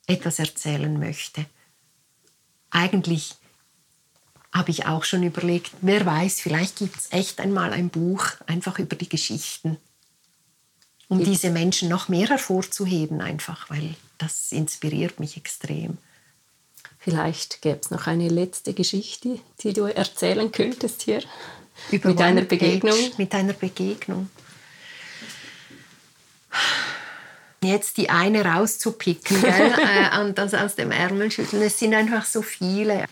etwas erzählen möchte. Eigentlich habe ich auch schon überlegt, wer weiß, vielleicht gibt es echt einmal ein Buch einfach über die Geschichten, um ja. diese Menschen noch mehr hervorzuheben, einfach, weil das inspiriert mich extrem. Vielleicht gäbe es noch eine letzte Geschichte, die du erzählen könntest hier. Über mit einer Begegnung. Mit einer Begegnung jetzt die eine rauszupicken gell? äh, und das aus dem Ärmel schütteln. Es sind einfach so viele.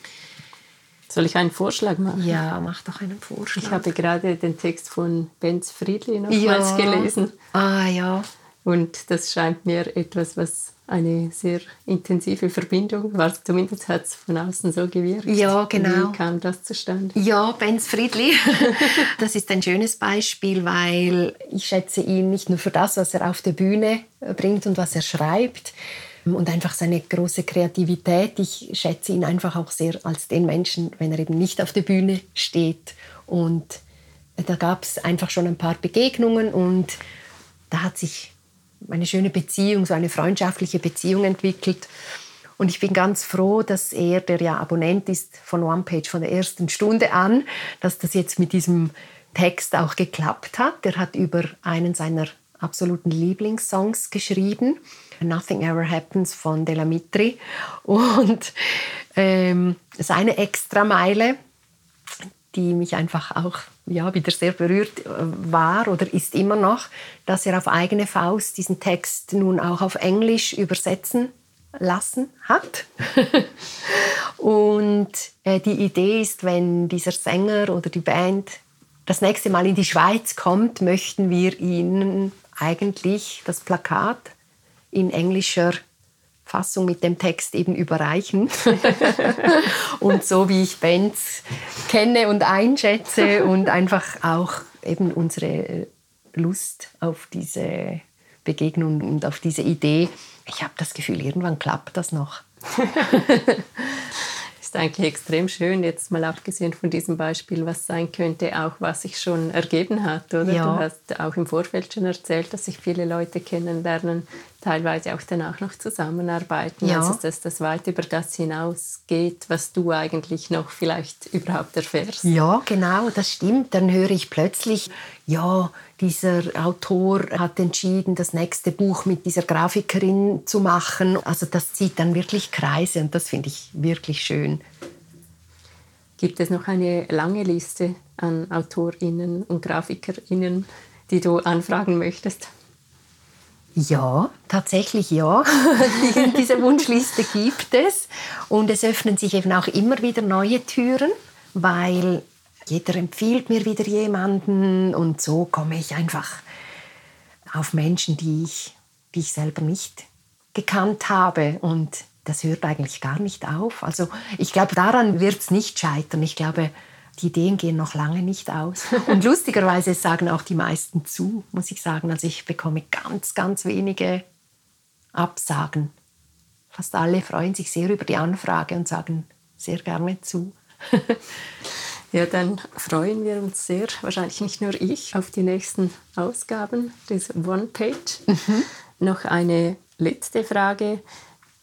Soll ich einen Vorschlag machen? Ja, mach doch einen Vorschlag. Ich habe gerade den Text von Benz Friedli nochmals ja. gelesen. Ah ja. Und das scheint mir etwas, was eine sehr intensive Verbindung war. Zumindest hat es von außen so gewirkt. Ja, genau. Wie kam das zustande? Ja, Benz Friedli. das ist ein schönes Beispiel, weil ich schätze ihn nicht nur für das, was er auf der Bühne bringt und was er schreibt, und einfach seine große Kreativität. Ich schätze ihn einfach auch sehr als den Menschen, wenn er eben nicht auf der Bühne steht. Und da gab es einfach schon ein paar Begegnungen und da hat sich eine schöne Beziehung, so eine freundschaftliche Beziehung entwickelt. Und ich bin ganz froh, dass er, der ja Abonnent ist von OnePage von der ersten Stunde an, dass das jetzt mit diesem Text auch geklappt hat. Er hat über einen seiner absoluten Lieblingssongs geschrieben, Nothing Ever Happens von Delamitri. Und ähm, seine Extrameile, die mich einfach auch ja, wieder sehr berührt äh, war oder ist immer noch, dass er auf eigene Faust diesen Text nun auch auf Englisch übersetzen lassen hat. und äh, die Idee ist, wenn dieser Sänger oder die Band das nächste Mal in die Schweiz kommt, möchten wir ihnen eigentlich das Plakat in englischer Fassung mit dem Text eben überreichen. und so wie ich Bands kenne und einschätze und einfach auch eben unsere Lust auf diese Begegnung und auf diese Idee. Ich habe das Gefühl, irgendwann klappt das noch. ist eigentlich extrem schön, jetzt mal abgesehen von diesem Beispiel, was sein könnte, auch was sich schon ergeben hat. Oder? Ja. Du hast auch im Vorfeld schon erzählt, dass sich viele Leute kennenlernen, teilweise auch danach noch zusammenarbeiten. Ja. Also dass das weit über das hinausgeht, was du eigentlich noch vielleicht überhaupt erfährst. Ja, genau, das stimmt. Dann höre ich plötzlich, ja, dieser Autor hat entschieden, das nächste Buch mit dieser Grafikerin zu machen. Also das zieht dann wirklich Kreise und das finde ich wirklich schön. Gibt es noch eine lange Liste an AutorInnen und GrafikerInnen, die du anfragen möchtest? Ja, tatsächlich ja. Diese Wunschliste gibt es. Und es öffnen sich eben auch immer wieder neue Türen, weil jeder empfiehlt mir wieder jemanden und so komme ich einfach auf Menschen, die ich, die ich selber nicht gekannt habe und das hört eigentlich gar nicht auf. Also ich glaube, daran wird es nicht scheitern. Ich glaube, die Ideen gehen noch lange nicht aus. Und lustigerweise sagen auch die meisten zu, muss ich sagen. Also ich bekomme ganz, ganz wenige Absagen. Fast alle freuen sich sehr über die Anfrage und sagen sehr gerne zu. Ja, dann freuen wir uns sehr, wahrscheinlich nicht nur ich, auf die nächsten Ausgaben des One-Page. Mhm. Noch eine letzte Frage.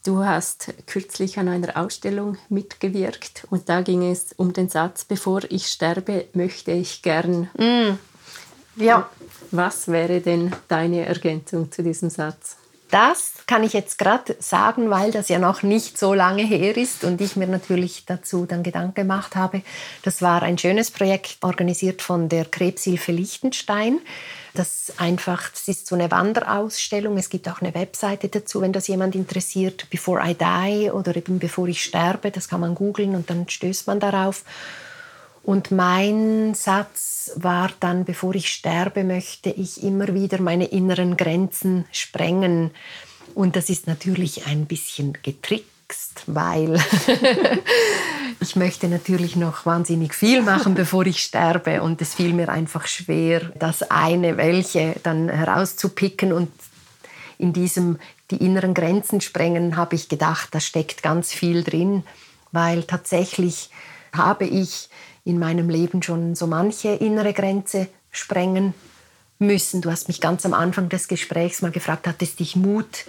Du hast kürzlich an einer Ausstellung mitgewirkt und da ging es um den Satz, bevor ich sterbe, möchte ich gern. Mm. Ja. Was wäre denn deine Ergänzung zu diesem Satz? Das kann ich jetzt gerade sagen, weil das ja noch nicht so lange her ist und ich mir natürlich dazu dann Gedanken gemacht habe. Das war ein schönes Projekt, organisiert von der Krebshilfe Liechtenstein. Das einfach, das ist so eine Wanderausstellung. Es gibt auch eine Webseite dazu, wenn das jemand interessiert. Before I Die oder eben Bevor ich sterbe. Das kann man googeln und dann stößt man darauf. Und mein Satz war dann, bevor ich sterbe, möchte ich immer wieder meine inneren Grenzen sprengen. Und das ist natürlich ein bisschen getrickst, weil ich möchte natürlich noch wahnsinnig viel machen, bevor ich sterbe. Und es fiel mir einfach schwer, das eine, welche dann herauszupicken. Und in diesem die inneren Grenzen sprengen, habe ich gedacht, da steckt ganz viel drin, weil tatsächlich habe ich in meinem Leben schon so manche innere Grenze sprengen müssen. Du hast mich ganz am Anfang des Gesprächs mal gefragt, hat es dich Mut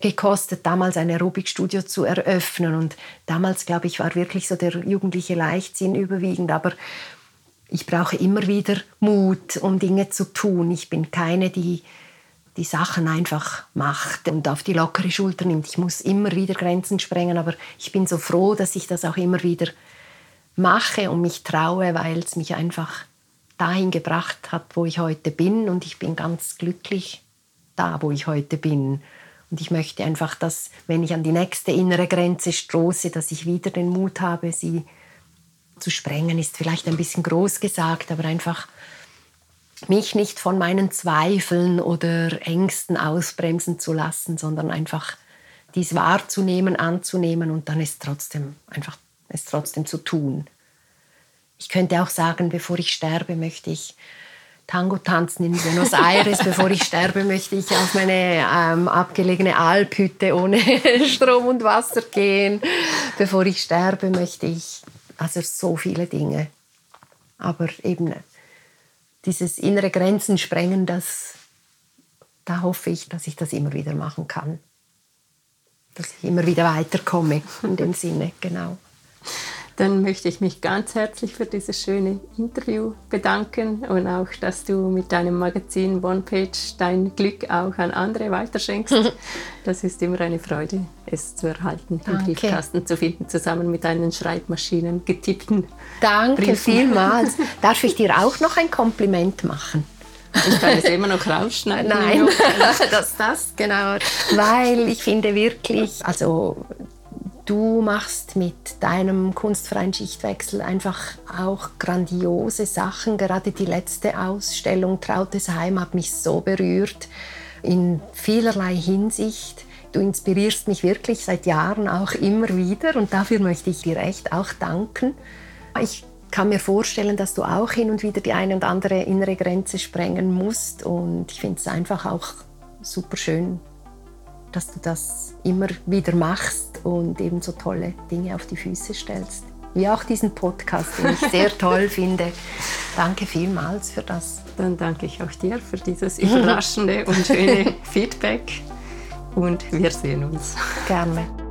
gekostet, damals ein Aerobikstudio zu eröffnen? Und damals, glaube ich, war wirklich so der jugendliche Leichtsinn überwiegend. Aber ich brauche immer wieder Mut, um Dinge zu tun. Ich bin keine, die die Sachen einfach macht und auf die lockere Schulter nimmt. Ich muss immer wieder Grenzen sprengen, aber ich bin so froh, dass ich das auch immer wieder mache und mich traue, weil es mich einfach dahin gebracht hat, wo ich heute bin. Und ich bin ganz glücklich da, wo ich heute bin. Und ich möchte einfach, dass, wenn ich an die nächste innere Grenze stoße, dass ich wieder den Mut habe, sie zu sprengen, ist vielleicht ein bisschen groß gesagt, aber einfach mich nicht von meinen Zweifeln oder Ängsten ausbremsen zu lassen, sondern einfach dies wahrzunehmen, anzunehmen und dann ist trotzdem einfach es trotzdem zu tun. Ich könnte auch sagen, bevor ich sterbe, möchte ich Tango tanzen in Buenos Aires. bevor ich sterbe, möchte ich auf meine ähm, abgelegene Alphütte ohne Strom und Wasser gehen. Bevor ich sterbe, möchte ich also so viele Dinge. Aber eben dieses innere Grenzen sprengen, das, da hoffe ich, dass ich das immer wieder machen kann. Dass ich immer wieder weiterkomme in dem Sinne, genau. Dann möchte ich mich ganz herzlich für dieses schöne Interview bedanken und auch, dass du mit deinem Magazin OnePage dein Glück auch an andere weiterschenkst. Das ist immer eine Freude, es zu erhalten, im Briefkasten zu finden, zusammen mit deinen Schreibmaschinen getippten. Danke Briefen. vielmals. Darf ich dir auch noch ein Kompliment machen? Ich kann es immer noch rausschneiden. Nein, das, das, genau. Weil ich finde wirklich, also Du machst mit deinem kunstfreien Schichtwechsel einfach auch grandiose Sachen. Gerade die letzte Ausstellung Trautes Heim hat mich so berührt in vielerlei Hinsicht. Du inspirierst mich wirklich seit Jahren auch immer wieder und dafür möchte ich dir echt auch danken. Ich kann mir vorstellen, dass du auch hin und wieder die eine und andere innere Grenze sprengen musst und ich finde es einfach auch super schön, dass du das immer wieder machst und eben so tolle Dinge auf die Füße stellst. Wie auch diesen Podcast, den ich sehr toll finde. Danke vielmals für das. Dann danke ich auch dir für dieses überraschende und schöne Feedback und wir sehen uns. Gerne.